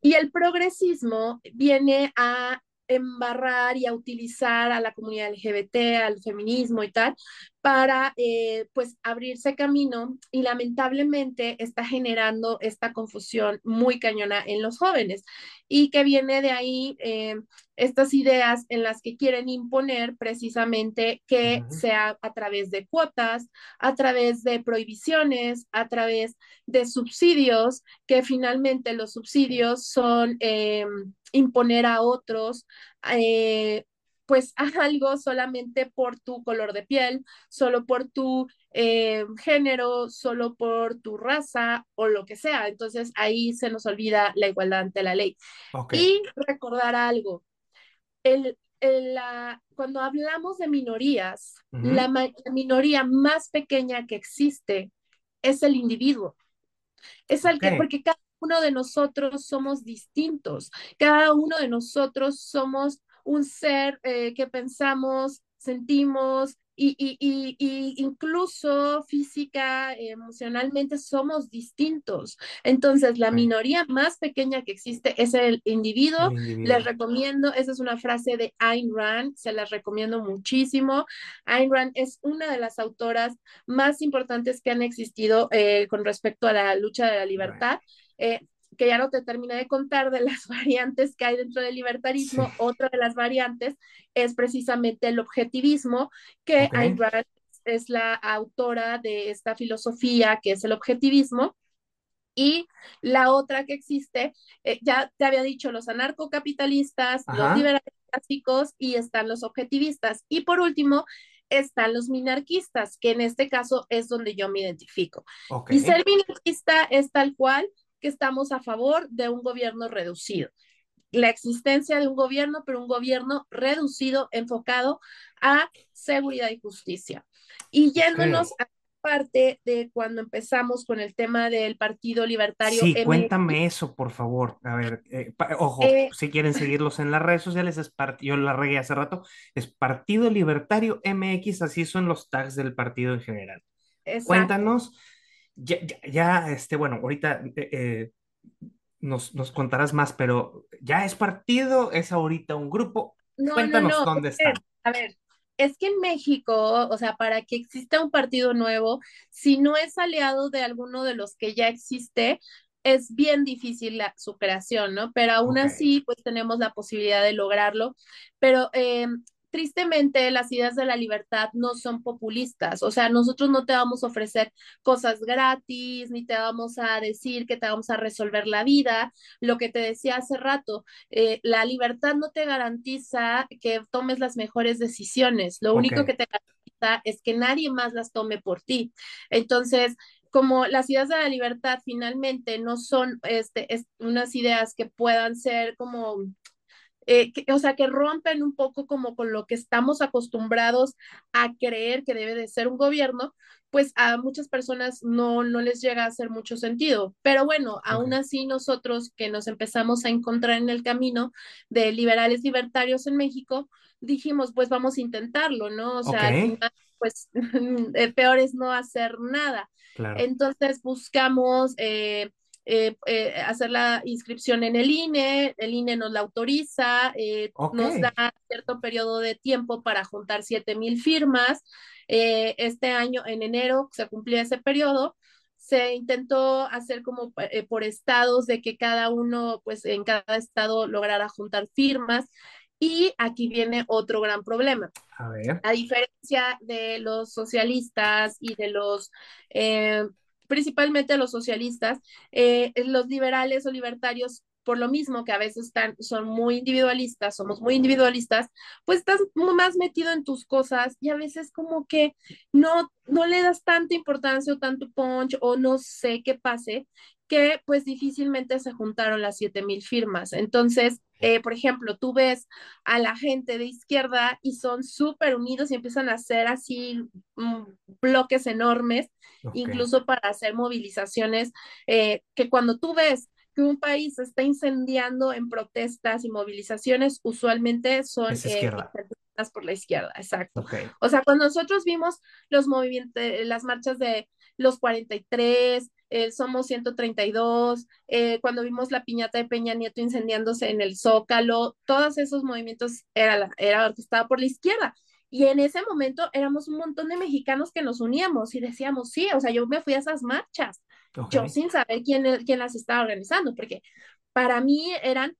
Y el progresismo viene a embarrar y a utilizar a la comunidad LGBT, al feminismo y tal, para eh, pues abrirse camino y lamentablemente está generando esta confusión muy cañona en los jóvenes y que viene de ahí eh, estas ideas en las que quieren imponer precisamente que sea a través de cuotas, a través de prohibiciones, a través de subsidios, que finalmente los subsidios son eh, imponer a otros eh, pues <laughs> algo solamente por tu color de piel, solo por tu eh, género, solo por tu raza o lo que sea. Entonces ahí se nos olvida la igualdad ante la ley. Y recordar algo, el, la, cuando hablamos de minorías, la, minoría más pequeña que existe es el individuo. Es el que, porque cada uno de nosotros somos distintos, cada uno de nosotros somos un ser eh, que pensamos, sentimos y, incluso física, emocionalmente somos distintos. Entonces, la minoría más pequeña que existe es el individuo. Les recomiendo, esa es una frase de Ayn Rand, se las recomiendo muchísimo. Ayn Rand es una de las autoras más importantes que han existido eh, con respecto a la lucha de la libertad. Eh, que ya no te terminé de contar de las <laughs> variantes que hay dentro del libertarismo, otra de las variantes es precisamente el objetivismo, que Ayn Rand es la autora de esta filosofía que es el objetivismo. Y la otra que existe, eh, ya te había dicho, los anarcocapitalistas, los liberales clásicos y están los objetivistas. Y por último, están los minarquistas, que en este caso es donde yo me identifico. Y ser minarquista es tal cual que estamos a favor de un gobierno reducido. La existencia de un gobierno, pero un gobierno reducido, enfocado a seguridad y justicia. Y yéndonos a parte de cuando empezamos con el tema del Partido Libertario. Sí, cuéntame eso, por favor. A ver, eh, ojo, eh, si quieren seguirlos en las redes sociales, es yo la regué hace rato, es Partido Libertario MX, así son los tags del partido en general. Cuéntanos ya, ya, este, bueno, ahorita eh, eh, nos, nos, contarás más, pero ¿ya es partido? ¿Es ahorita un grupo? No, Cuéntanos no, no. dónde está. A ver, es que en México, o sea, para que exista un partido nuevo, si no es aliado de alguno de los que ya existe, es bien difícil la, su creación, ¿no? Pero aún así, pues tenemos la posibilidad de lograrlo. Pero eh, tristemente las ideas de la libertad no son populistas, o sea, nosotros no te vamos a ofrecer cosas gratis, ni te vamos a decir que te vamos a resolver la vida. Lo que te decía hace rato, eh, la libertad no te garantiza que tomes las mejores decisiones, lo único que te garantiza es que nadie más las tome por ti. Entonces, como las ideas de la libertad finalmente no son este, unas ideas que puedan ser como eh, o sea, que rompen un poco como con lo que estamos acostumbrados a creer que debe de ser un gobierno, pues a muchas personas no, no les llega a hacer mucho sentido. Pero bueno, aún así nosotros que nos empezamos a encontrar en el camino de liberales libertarios en México, dijimos, pues vamos a intentarlo, ¿no? O sea, pues <laughs> eh, peor es no hacer nada. Entonces buscamos... Eh, eh, eh, hacer la inscripción en el INE, el INE nos la autoriza, eh, nos da cierto periodo de tiempo para juntar 7 mil firmas. este año, en enero, se cumplía ese periodo. Se intentó hacer como por estados de que cada uno, pues en cada estado lograra juntar firmas. Y aquí viene otro gran problema. A ver. A diferencia de los socialistas y de los principalmente los socialistas, eh, los liberales o libertarios por lo mismo que a veces están, son muy individualistas, somos muy individualistas, pues estás más metido en tus cosas y a veces como que no, no le das tanta importancia o tanto punch o no sé qué pase, que pues difícilmente se juntaron las 7000 firmas. Entonces, eh, por ejemplo, tú ves a la gente de izquierda y son súper unidos y empiezan a hacer así mm, bloques enormes, incluso para hacer movilizaciones, eh, que cuando tú ves que un país se está incendiando en protestas y movilizaciones, usualmente son eh, por la izquierda, exacto. O sea, cuando nosotros vimos los movimientos, las marchas de los 43, eh, Somos 132, eh, cuando vimos la piñata de Peña Nieto incendiándose en el Zócalo, todos esos movimientos era, la, era orquestada por la izquierda. Y en ese momento éramos un montón de mexicanos que nos uníamos y decíamos, sí, o sea, yo me fui a esas marchas, Yo sin saber quién, quién las estaba organizando, porque para mí eran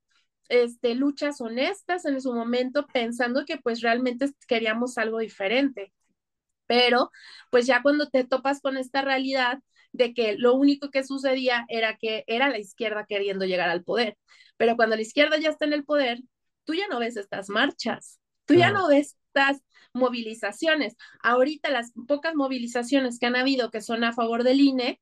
este, luchas honestas en su momento, pensando que pues realmente queríamos algo diferente. Pero pues ya cuando te topas con esta realidad de que lo único que sucedía era que era la izquierda queriendo llegar al poder, pero cuando la izquierda ya está en el poder, tú ya no ves estas marchas, tú ya no ves estas movilizaciones. Ahorita las pocas movilizaciones que han habido que son a favor del INE,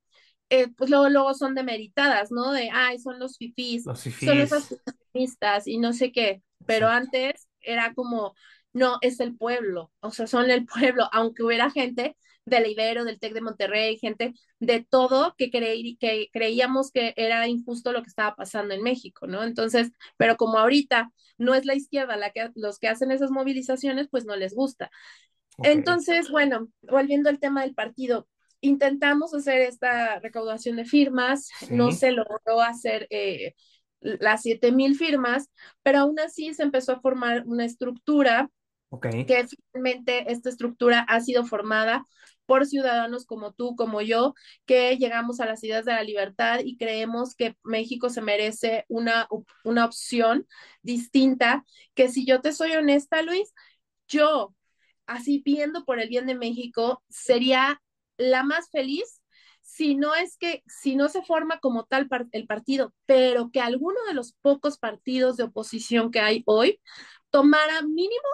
eh, pues luego, luego son demeritadas, ¿no? De, ay, son los fifís, Los son fifís. esas feministas y no sé qué, pero Exacto. antes era como, no, es el pueblo, o sea, son el pueblo, aunque hubiera gente del Ibero, del TEC de Monterrey, gente de todo que, creí, que creíamos que era injusto lo que estaba pasando en México, ¿no? Entonces, pero como ahorita no es la izquierda la que, los que hacen esas movilizaciones, pues no les gusta. Ok. Entonces, bueno, volviendo al tema del partido, intentamos hacer esta recaudación de firmas, no se logró hacer eh, las 7000 firmas, pero aún así se empezó a formar una estructura Ok. que finalmente esta estructura ha sido formada por ciudadanos como tú, como yo, que llegamos a las ideas de la libertad y creemos que México se merece una, una opción distinta, que si yo te soy honesta, Luis, yo, así viendo por el bien de México, sería la más feliz si no es que, si no se forma como tal el partido, pero que alguno de los pocos partidos de oposición que hay hoy tomara mínimo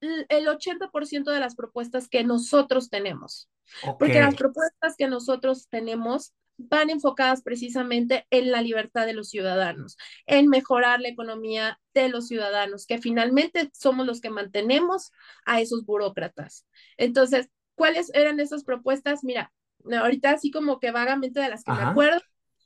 el 80% de las propuestas que nosotros tenemos. Porque las propuestas que nosotros tenemos van enfocadas precisamente en la libertad de los ciudadanos, en mejorar la economía de los ciudadanos, que finalmente somos los que mantenemos a esos burócratas. Entonces, ¿cuáles eran esas propuestas? Mira, ahorita así como que vagamente de las que Ajá. me acuerdo,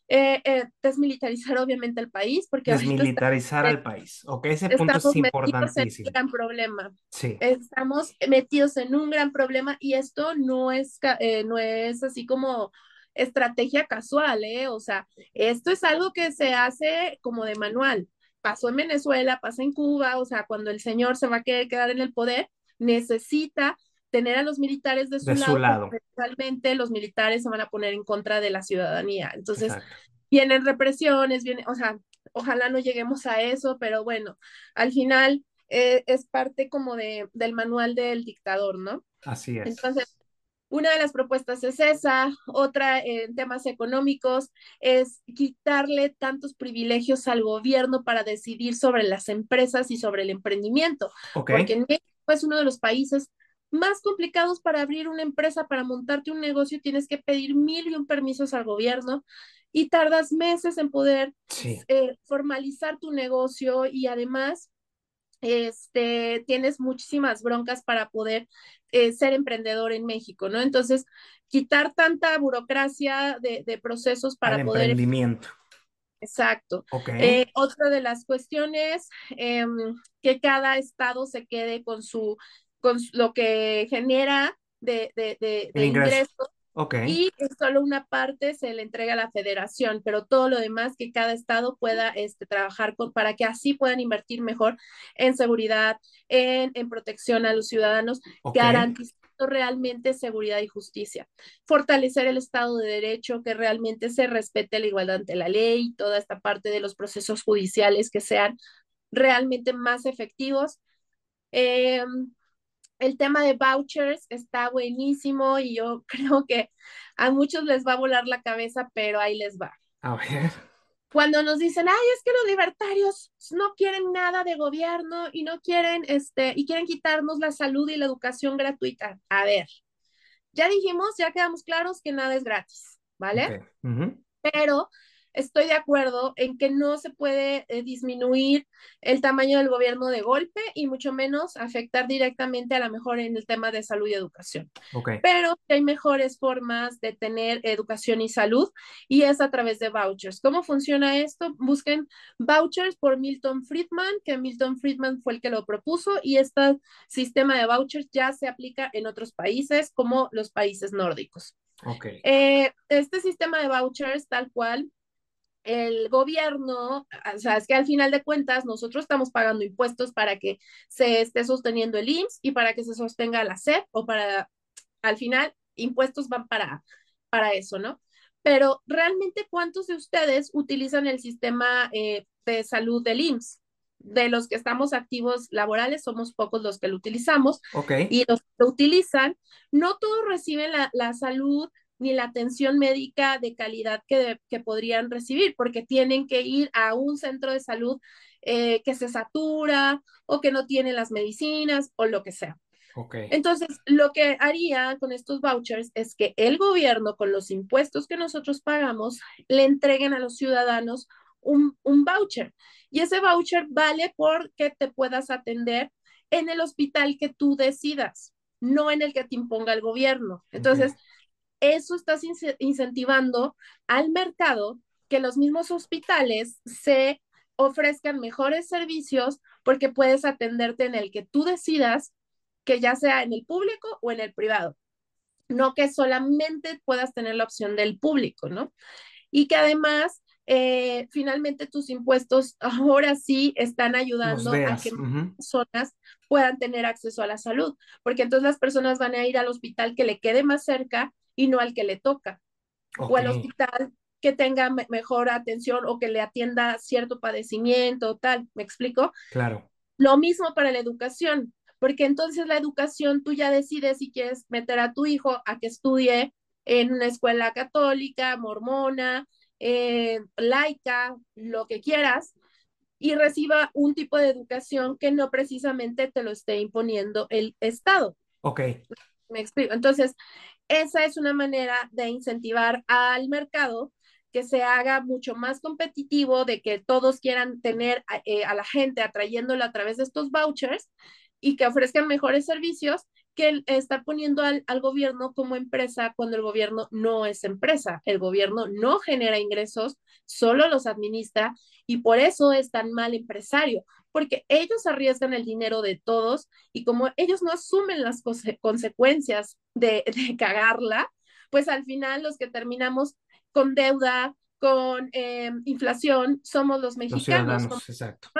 eh, eh, desmilitarizar obviamente el país, porque desmilitarizar al país. Ok, ese punto es estamos metidos en importantísimo. un gran problema. Sí. Estamos metidos en un gran problema y esto no es, eh, no es así como estrategia casual, ¿eh? O sea, esto es algo que se hace como de manual. Pasó en Venezuela, pasa en Cuba, o sea, cuando el señor se va a quedar en el poder, necesita tener a los militares de su, De su lado, lado. realmente los militares se van a poner en contra de la ciudadanía. Entonces, Exacto. vienen represiones, viene, o sea, ojalá no lleguemos a eso, pero bueno, al final eh, es parte como de, del manual del dictador, ¿no? Así es. Entonces, una de las propuestas es esa, otra en temas económicos es quitarle tantos privilegios al gobierno para decidir sobre las empresas y sobre el emprendimiento, Ok. porque en México es uno de los países más complicados para abrir una empresa, para montarte un negocio, tienes que pedir mil y un permisos al gobierno y tardas meses en poder Sí. eh, formalizar tu negocio y además este, tienes muchísimas broncas para poder eh, ser emprendedor en México, ¿no? Entonces, quitar tanta burocracia de, de procesos para Al poder... emprendimiento. Exacto. Ok. Eh, otra de las cuestiones, eh, que cada estado se quede con su, con lo que genera de, de, de, de El ingreso. ingresos y solo una parte se le entrega a la federación, pero todo lo demás que cada estado pueda este, trabajar con, para que así puedan invertir mejor en seguridad, en, en protección a los ciudadanos, garantizando realmente seguridad y justicia. Fortalecer el Estado de Derecho, que realmente se respete la igualdad ante la ley, toda esta parte de los procesos judiciales que sean realmente más efectivos. Eh, el tema de vouchers está buenísimo y yo <laughs> creo que a muchos les va a volar la cabeza, pero ahí les va. A ver. cuando nos dicen, ay, es que los libertarios no quieren nada de gobierno y no quieren, este, y quieren quitarnos la salud y la educación gratuita. A ver, ya dijimos, ya quedamos claros que nada es gratis, ¿vale? Pero estoy de acuerdo en que no se puede eh, disminuir el tamaño del gobierno de golpe y mucho menos afectar directamente a lo mejor en el tema de salud y educación. Okay. Pero hay mejores formas de tener educación y salud y es a través de vouchers. ¿Cómo funciona esto? Busquen vouchers por Milton Friedman, que Milton Friedman fue el que lo propuso y este sistema de vouchers ya se aplica en otros países como los países nórdicos. Okay. Eh, este sistema de vouchers tal cual el gobierno, o sea, es que al final de cuentas nosotros estamos pagando impuestos para que se esté sosteniendo el IMSS y para que se sostenga la SEP o para, al final, impuestos van para, para eso, ¿no? Pero realmente, ¿cuántos de ustedes utilizan el sistema eh, de salud del IMSS? De los que estamos activos laborales, somos pocos los que lo utilizamos. Okay. Y los que lo utilizan, no todos reciben la, la salud ni la atención médica de calidad que, que podrían recibir, porque tienen que ir a un centro de salud eh, que se satura o que no tiene las medicinas o lo que sea. Okay. Entonces, lo que haría con estos vouchers es que el gobierno, con los impuestos que nosotros pagamos, le entreguen a los ciudadanos un, un voucher. Y ese voucher vale porque te puedas atender en el hospital que tú decidas, no en el que te imponga el gobierno. Entonces, okay eso estás incentivando al mercado que los mismos hospitales se ofrezcan mejores servicios porque puedes atenderte en el que tú decidas, que ya sea en el público o en el privado. No que solamente puedas tener la opción del público, ¿no? Y que además, eh, finalmente tus impuestos ahora sí están ayudando a que uh -huh. personas puedan tener acceso a la salud, porque entonces las personas van a ir al hospital que le quede más cerca y no al que le toca. Okay. O al hospital que tenga me mejor atención o que le atienda cierto padecimiento, tal, ¿me explico? Claro. Lo mismo para la educación, porque entonces la educación tú ya decides si quieres meter a tu hijo a que estudie en una escuela católica, mormona, eh, laica, lo que quieras, y reciba un tipo de educación que no precisamente te lo esté imponiendo el Estado. Ok. Me explico. Entonces, esa es una manera de incentivar al mercado que se haga mucho más competitivo, de que todos quieran tener eh, a la gente atrayéndola a través de estos vouchers y que ofrezcan mejores servicios que estar poniendo al, al, gobierno como empresa cuando el gobierno no es empresa. El gobierno no genera ingresos, solo los administra y por eso es tan mal empresario, porque ellos arriesgan el dinero de todos y como ellos no asumen las conse consecuencias de, <laughs> de, cagarla, pues al final los que terminamos con deuda, con eh, inflación, somos los mexicanos. Los somos exacto.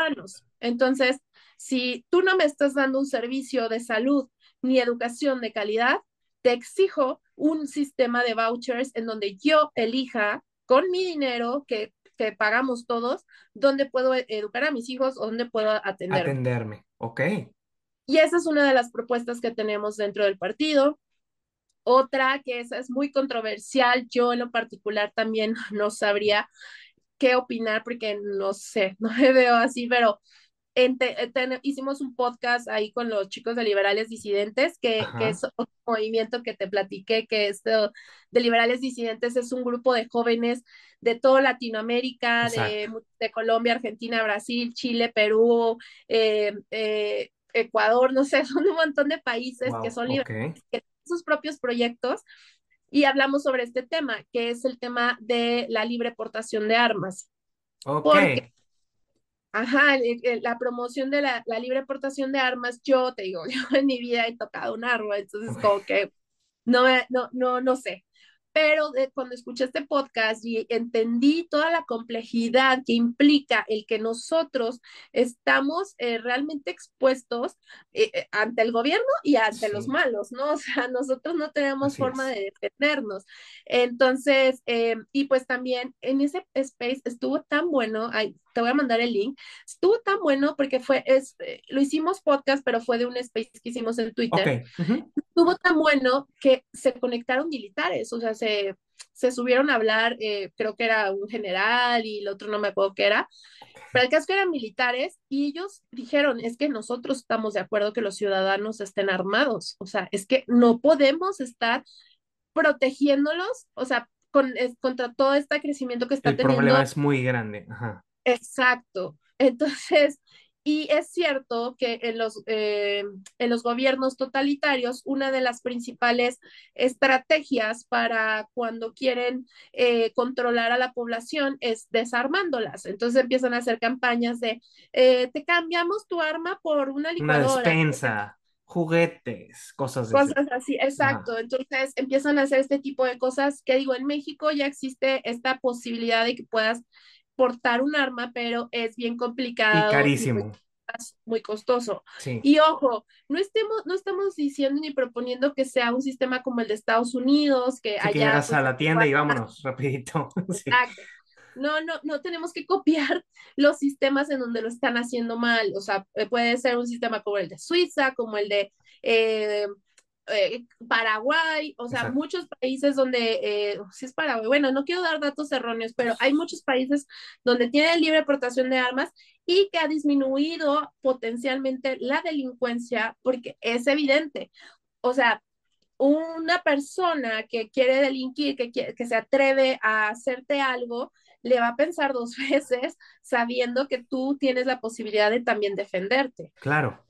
Entonces, si tú no me estás dando un servicio de salud ni educación de calidad, te exijo un sistema de vouchers en donde yo elija con mi dinero que, que pagamos todos, dónde puedo educar a mis hijos o dónde puedo atenderme. Atenderme, ok. Y esa es una de las propuestas que tenemos dentro del partido. Otra que esa es muy controversial, yo en lo particular también <laughs> no sabría qué opinar porque no sé, <laughs> no me veo así, pero ten, hicimos un podcast ahí con los chicos de Liberales Disidentes, que, que, es un movimiento que te platiqué, que esto de Liberales Disidentes es un grupo de jóvenes de toda Latinoamérica, de, de, Colombia, Argentina, Brasil, Chile, Perú, eh, eh, Ecuador, no sé, <laughs> son un montón de países wow, que son liberales, okay. que tienen sus propios proyectos. Y hablamos sobre este tema, que es el tema de la libre portación de armas. Okay. Porque Ajá, la promoción de la, la, libre portación de armas, yo te digo, <laughs> yo en mi vida he tocado un arma, entonces como que no, no, no, no sé. Pero de, cuando escuché este podcast y entendí toda la complejidad que implica el que nosotros estamos eh, realmente expuestos eh, ante el gobierno y ante sí. los malos, ¿no? <laughs> O sea, nosotros no tenemos Así forma es. de defendernos. Entonces, eh, y pues también en ese space estuvo tan bueno, ay, te voy a mandar el link, estuvo tan bueno porque fue, es, lo hicimos podcast, pero fue de un space que hicimos en Twitter. Okay. Uh -huh. Estuvo tan bueno que se conectaron militares, o sea, se, se subieron a hablar, eh, creo que era un general y el otro no me acuerdo qué era, pero el caso que eran militares y ellos dijeron, es que nosotros estamos de acuerdo que los ciudadanos estén armados, o sea, es que no podemos estar protegiéndolos, o sea, con, es, contra todo este crecimiento que está El teniendo. problema es muy grande. Ajá. Exacto. Entonces, y es cierto que en los, eh, en los gobiernos totalitarios, una de las principales estrategias para cuando quieren eh, controlar a la población es desarmándolas. Entonces empiezan a hacer campañas de, eh, te cambiamos tu arma por una Una licuadora. despensa, juguetes, cosas ese. Cosas así, exacto. Entonces empiezan a hacer este tipo de cosas que digo, en México ya existe esta posibilidad de que puedas portar un arma, pero es bien Y complicado y carísimo. es muy costoso. Sí. Y ojo, no estemos, no estamos diciendo ni proponiendo que sea un sistema como el de Estados Unidos, que Así que llegas pues a la tienda y vámonos, rapidito. <laughs> Sí. Exacto. No, no, no tenemos que copiar <laughs> los sistemas en donde lo están haciendo mal. O sea, eh, puede ser un sistema como el de Suiza, como el de eh, eh, Paraguay, o sea, Exacto. muchos países donde, eh, si es Paraguay, bueno, no quiero dar datos erróneos, pero hay muchos países donde tienen libre portación de armas y que ha disminuido potencialmente la delincuencia porque es evidente. O sea, una persona que quiere delinquir, que, quiere- que se atreve a hacerte algo, le va a pensar <laughs> dos veces sabiendo que tú tienes la posibilidad de también defenderte. Claro.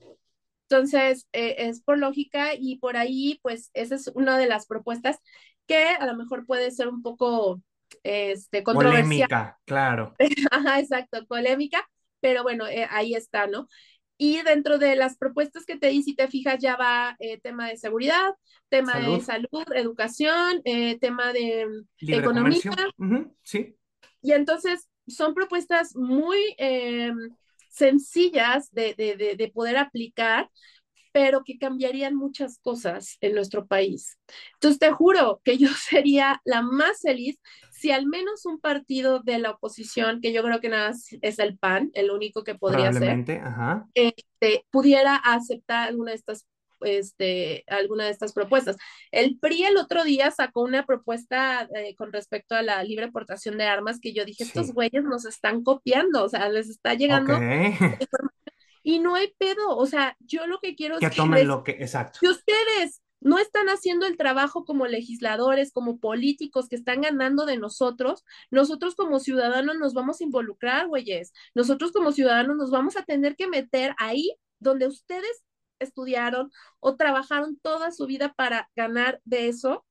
Entonces, eh, es por lógica y por ahí, pues, esa es una de las propuestas que a lo mejor puede ser un poco este, controversial. Polémica, claro. <laughs> Ajá, exacto, polémica, pero bueno, eh, ahí está, ¿no? Y dentro de las propuestas que te di, si te fijas, ya va eh, tema de seguridad, tema de Salud, educación, eh, tema de mm, libre economía, Sí, y entonces son propuestas muy eh, sencillas de, de, de, de poder aplicar, pero que cambiarían muchas cosas en nuestro país. Entonces te juro que yo <laughs> sería la más feliz si al menos un partido de la oposición, que yo creo que nada más es el PAN, el único que podría ser. Ajá. este, pudiera aceptar alguna de estas este, alguna de estas propuestas. El PRI el otro día sacó una propuesta eh, con respecto a la libre portación de armas que yo dije, estos güeyes nos están copiando, o sea, les está llegando <laughs> y no hay pedo, o sea, yo lo que quiero Que es que tomen les lo que, exacto. si ustedes no están haciendo el trabajo como legisladores, como políticos que están ganando de nosotros, nosotros como ciudadanos nos vamos a involucrar, güeyes. Nosotros como ciudadanos nos vamos a tener que meter ahí donde ustedes estudiaron o trabajaron toda su vida para ganar de eso.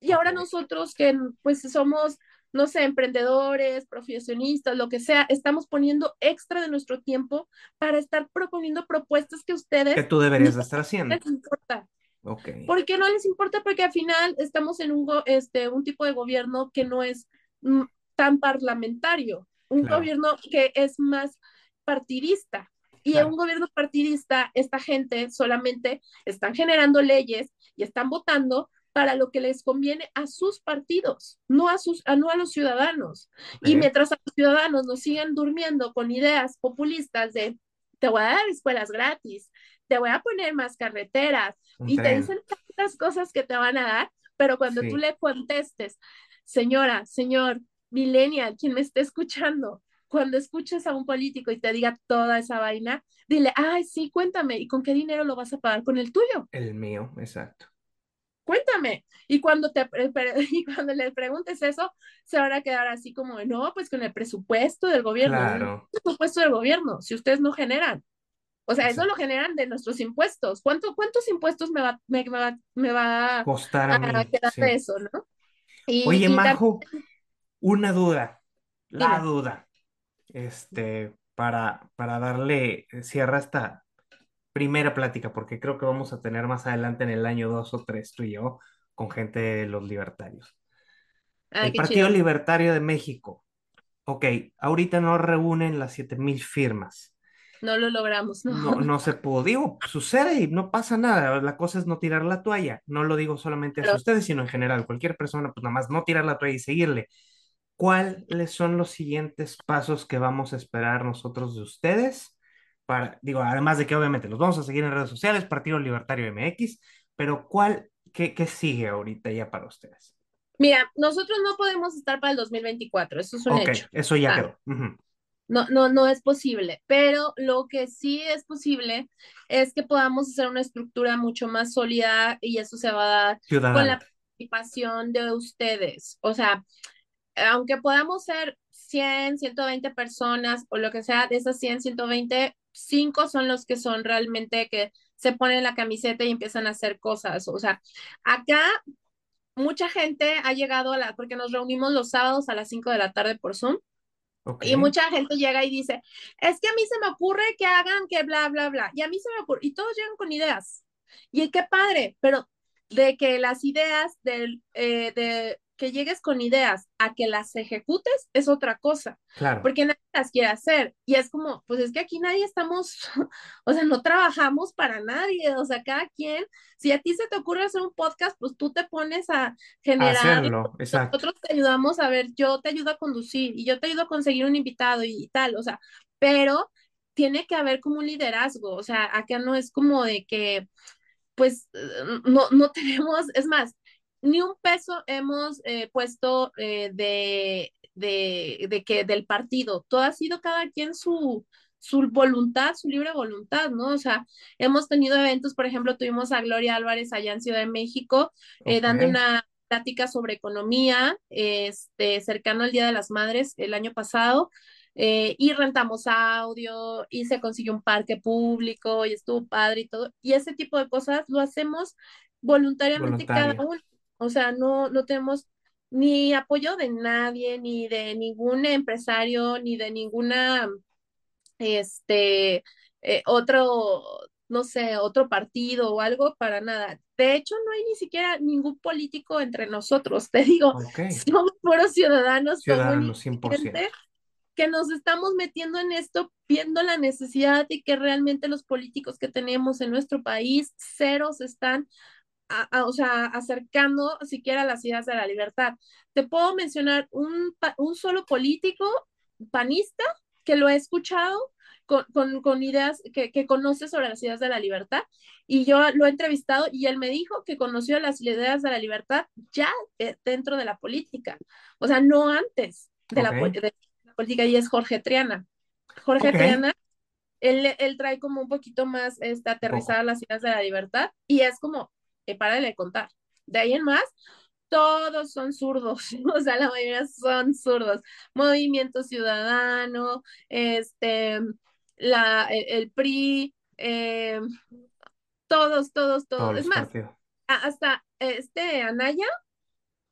Y ahora nosotros que pues somos, no sé, emprendedores, profesionistas, lo que sea, estamos poniendo extra de nuestro tiempo para estar proponiendo propuestas que Que ustedes tú ni deberías de estar haciendo. les importa. Ok. ¿Por qué no les importa? Porque al final estamos en un, este, un tipo de gobierno que no es mm, tan parlamentario, un Claro. gobierno que es más partidista. Y en un gobierno partidista, esta gente solamente están generando leyes y están votando para lo que les conviene a sus partidos, no a, sus, a, no a los ciudadanos. Y mientras a los ciudadanos nos sigan durmiendo con ideas populistas de te voy a dar escuelas gratis, te voy a poner más carreteras, Un y te tren. dicen tantas cosas que te van a dar, pero cuando tú le contestes, señora, señor, millennial, quien me esté escuchando, cuando escuches a un político y te diga toda esa vaina, dile, ay, sí, cuéntame, ¿y con qué dinero lo vas a pagar? Con el tuyo, El mío, exacto. cuéntame. Y cuando, te, <laughs> y cuando le preguntes eso, se van a quedar así como, no, pues con el presupuesto del gobierno, no, Claro. presupuesto del gobierno, si ustedes no generan. O sea, eso lo generan de nuestros impuestos. ¿Cuánto, ¿Cuántos impuestos me va, me, me va, me va Costar a a mí, quedar sí. eso, ¿no? Y, Oye, y también, Majo, una duda, la dime, duda, este, para, para darle cierre a esta primera plática, porque creo que vamos a tener más adelante en el año dos o tres, tú y yo, con gente de los libertarios. ay, El Partido chido. Libertario de México, ok, ahorita no reúnen las 7000 firmas. No lo logramos, no. No, no se <laughs> pudo. Digo, sucede y no pasa nada. La cosa es no tirar la toalla. No lo digo solamente Pero, ustedes, sino en general. Cualquier persona, pues nada más no tirar la toalla y seguirle. ¿Cuáles son los siguientes pasos que vamos a esperar nosotros de ustedes? Para, digo, además de que obviamente los vamos a seguir en redes sociales, Partido Libertario MX, pero ¿cuál, qué, qué sigue ahorita ya para ustedes? Mira, nosotros no podemos estar para el 2024, eso es un hecho. eso ya Ah, quedó. No, no, no es posible, pero lo que sí es posible es que podamos hacer una estructura mucho más sólida y eso se va a dar con la participación de ustedes. O sea, aunque podamos ser 100, 120 personas o lo que sea, de esas 100, 120, cinco son los que son realmente que se ponen la camiseta y empiezan a hacer cosas. O sea, acá mucha gente ha llegado a la, porque nos reunimos los sábados a las 5 de la tarde por Zoom. Y mucha gente llega y dice, es que a mí se me ocurre que hagan que bla, bla, bla. Y a mí se me ocurre, y todos llegan con ideas. Y qué padre, pero de que las ideas, del, eh, de que llegues con ideas a que las ejecutes es otra cosa, claro. porque nadie las quiere hacer. Y es como, pues es que aquí nadie estamos, <laughs> o sea, no trabajamos para nadie, o sea, cada quien, si a ti se te ocurre hacer un podcast, pues tú te pones a generar Hacerlo, exacto. nosotros te ayudamos a ver, yo te ayudo a conducir y yo te ayudo a conseguir un invitado y, tal, o sea, pero tiene que haber como un liderazgo, o sea, acá no es como de que, pues, no, no tenemos, es más, ni un peso hemos eh, puesto eh, de, de, de, que del partido, todo ha sido cada quien su, su voluntad, su libre voluntad, ¿no? O sea, hemos tenido eventos, por ejemplo, tuvimos a Gloria Álvarez allá en Ciudad de México, eh, dando una plática sobre economía, este, cercano al Día de las Madres el año pasado, eh, y rentamos audio, y se consiguió un parque público, y estuvo padre y todo, y ese tipo de cosas lo hacemos voluntariamente cada uno, o sea, no, no tenemos ni apoyo de nadie, ni de ningún empresario, ni de ninguna, este, eh, otro, no sé, otro partido o algo, para nada. De hecho, no hay ni siquiera ningún político entre nosotros, <laughs> te digo, somos puros ciudadanos Ciudadanos, comunes y 100%. corrientes que nos estamos metiendo en esto viendo la necesidad de que realmente los políticos que tenemos en nuestro país, ceros están, a, a, o sea, acercando siquiera a las ideas de la libertad. Te puedo mencionar un, un solo político panista que lo he escuchado con, con, con ideas que, que, conoce sobre las ideas de la libertad y yo lo he entrevistado y él me dijo que conoció las ideas de la libertad ya dentro de la política, o sea, no antes de, okay. la, de la, política y es Jorge Triana. Jorge okay. Triana, él, él, trae como un poquito más este, aterrizada las ideas de la libertad y es como, eh, para de contar. De ahí en más, todos son zurdos, <laughs> o sea, la mayoría son zurdos. Movimiento Ciudadano, este, la, el, el PRI, eh, todos, todos, todos. Todos es más, partidos. hasta este Anaya,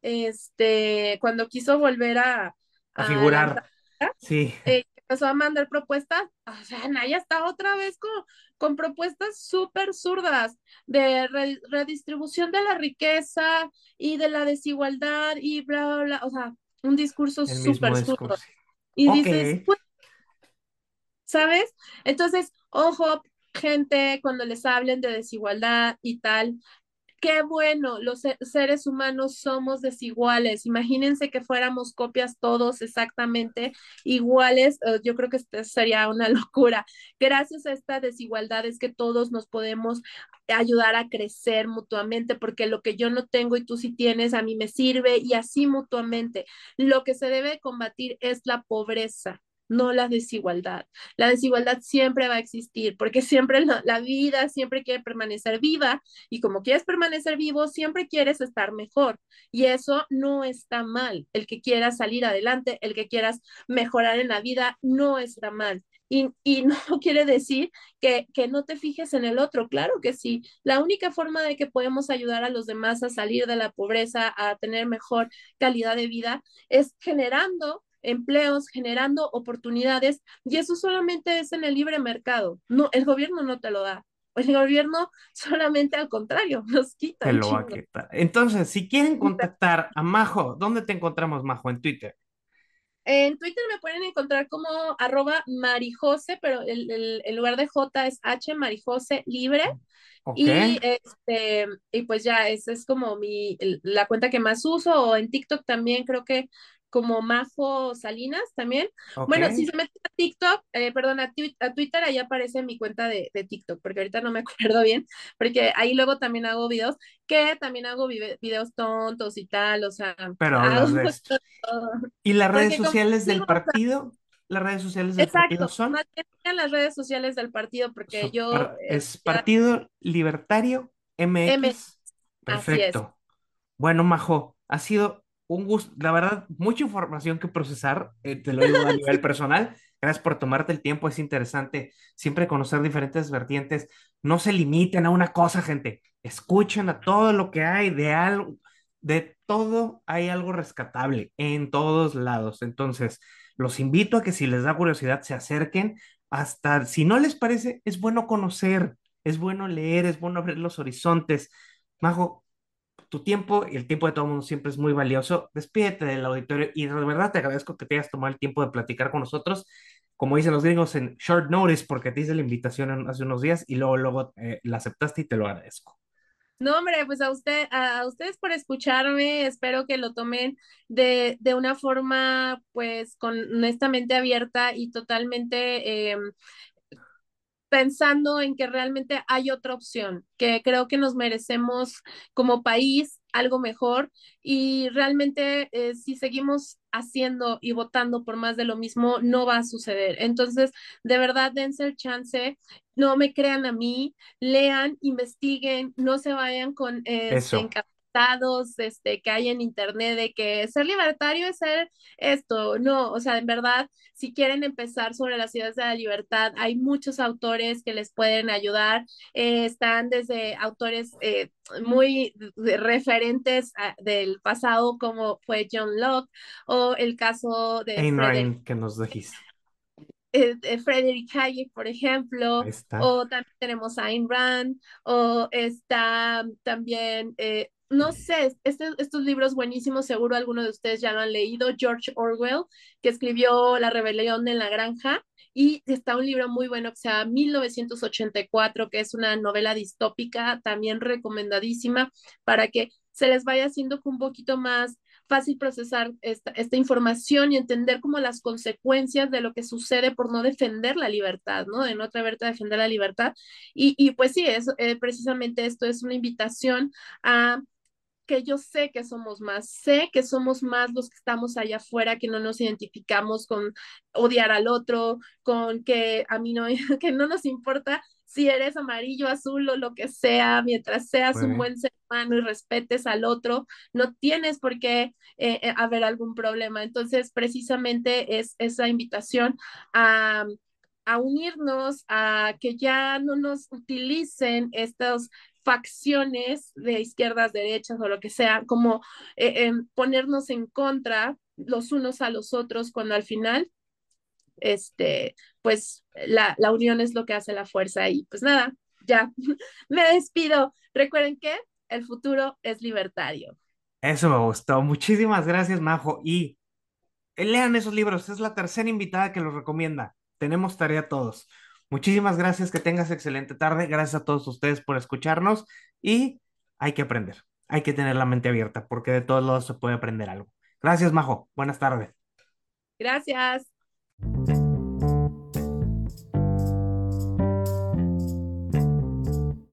este, cuando quiso volver a, a, a figurar, la, sí. Eh, empezó a mandar propuestas, o sea, Anaya está otra vez con, con propuestas súper zurdas de re, redistribución de la riqueza y de la desigualdad y bla, bla, bla, o sea, un discurso súper zurdo. Y okay. dices, pues, ¿sabes? Entonces, ojo, gente, cuando les hablen de desigualdad y tal, qué bueno, los seres humanos somos desiguales. Imagínense que fuéramos copias todos exactamente iguales. Uh, yo creo que esto sería una <laughs> locura. Gracias a esta desigualdad es que todos nos podemos ayudar a crecer mutuamente, porque lo que yo no tengo y tú sí tienes, a mí me sirve y así mutuamente. Lo que se debe combatir es la pobreza no la desigualdad. La desigualdad siempre va a existir porque siempre la, vida siempre quiere permanecer viva y como quieres permanecer vivo, siempre quieres estar mejor y eso no está mal. El que quieras salir adelante, el que quieras mejorar en la vida, no está mal. Y, y, <laughs> no quiere decir que, que, no te fijes en el otro, claro que sí. La única forma de que podemos ayudar a los demás a salir de la pobreza, a tener mejor calidad de vida, es generando empleos, generando oportunidades, y eso solamente es en el libre mercado. No, el gobierno no te lo da. El gobierno <laughs> solamente al contrario, nos quita. Te lo va a quitar. Entonces, si quieren contactar a Majo, ¿dónde te encontramos, Majo? En Twitter. En Twitter me pueden encontrar como arroba marijose, pero el, el, el lugar de J es H, marijose libre. Okay. Y, este, y pues ya, esa es como mi, la cuenta que más uso, o en TikTok también creo que como Majo Salinas también. Bueno, si se mete a TikTok, eh, perdón, a, a Twitter, ahí aparece mi cuenta de, de TikTok, porque ahorita no me <laughs> acuerdo bien, porque ahí luego también hago videos, que también hago vide- videos tontos y tal, o sea, pero hago <laughs> todo. ¿Y las redes Porque como sociales del partido? ¿Las redes sociales del partido son? más bien en las redes sociales del partido, porque son yo, par- eh, es ya- Partido Libertario M, MX. es. Perfecto. Bueno, Majo, ha sido un gusto, la verdad, mucha información que procesar, eh, te lo digo a nivel <laughs> personal. Gracias por tomarte el tiempo, es interesante siempre conocer diferentes vertientes. No se limiten a una cosa, gente. Escuchen a todo lo que hay, de algo, de todo hay algo rescatable en todos lados. Entonces, los invito a que si les da curiosidad se acerquen. Hasta si no les parece, es bueno conocer, es bueno leer, es bueno abrir los horizontes. Majo, tu tiempo y el tiempo de todo el mundo siempre es muy valioso. Despídete del auditorio y de verdad te agradezco que te hayas tomado el tiempo de platicar con nosotros. Como dicen los gringos en short notice, porque te hice la invitación hace unos días y luego, luego eh, la aceptaste y te lo agradezco. No, hombre, pues a usted, a, ustedes por escucharme, espero que lo tomen de, de una forma, pues, con abierta y totalmente em, pensando en que realmente hay otra opción, que creo que nos merecemos como país algo mejor y realmente eh, si seguimos haciendo y votando por más de lo mismo, no va a suceder. Entonces, de verdad, dense el chance, no me crean a mí, lean, investiguen, no se vayan con este, Eso, encapados este, que hay en internet de que ser libertario es ser esto, no, o sea, en verdad si quieren empezar sobre las ciudades de la libertad, hay muchos autores que les pueden ayudar. Eh, están desde autores eh, muy referentes a, del pasado, como fue John Locke, o el caso de Ayn Rand, que nos dijiste. eh, de Frederick Hayek, por ejemplo, o también tenemos a Ayn Rand, o está también, eh, no sé, este, estos libros buenísimos, seguro algunos de ustedes ya lo han leído, George Orwell, que escribió La rebelión en la granja, y está un libro muy bueno que se llama 1984, que es una novela distópica, también recomendadísima, para que se les vaya haciendo un poquito más fácil procesar esta, esta, información y entender como las consecuencias de lo que sucede por no defender la libertad, ¿no? De no atreverte a defender la libertad. Y, y pues sí, es, eh, precisamente esto es una invitación a que yo sé que somos más, sé que somos más los que estamos allá afuera, que no nos identificamos con odiar al otro, con que a mí no, <laughs> que no nos importa si eres amarillo, azul o lo que sea, mientras seas un buen ser humano y respetes al otro, no tienes por qué eh, haber algún problema. Entonces, precisamente es esa invitación a a unirnos, a que ya no nos utilicen estos facciones de izquierdas, derechas o lo que sea, como eh, eh, ponernos en contra los unos a los otros cuando al final, este, pues la, la unión es lo que hace la fuerza y pues nada, ya <laughs> me despido. Recuerden que el futuro es libertario. Eso me gustó. Muchísimas gracias, Majo. Y lean esos libros. Es la tercera invitada que los recomienda. Tenemos tarea todos. Muchísimas gracias. Que tengas excelente tarde. Gracias a todos ustedes por escucharnos. Y hay que aprender. Hay que tener la mente abierta porque de todos lados se puede aprender algo. Gracias, Majo. Buenas tardes. Gracias.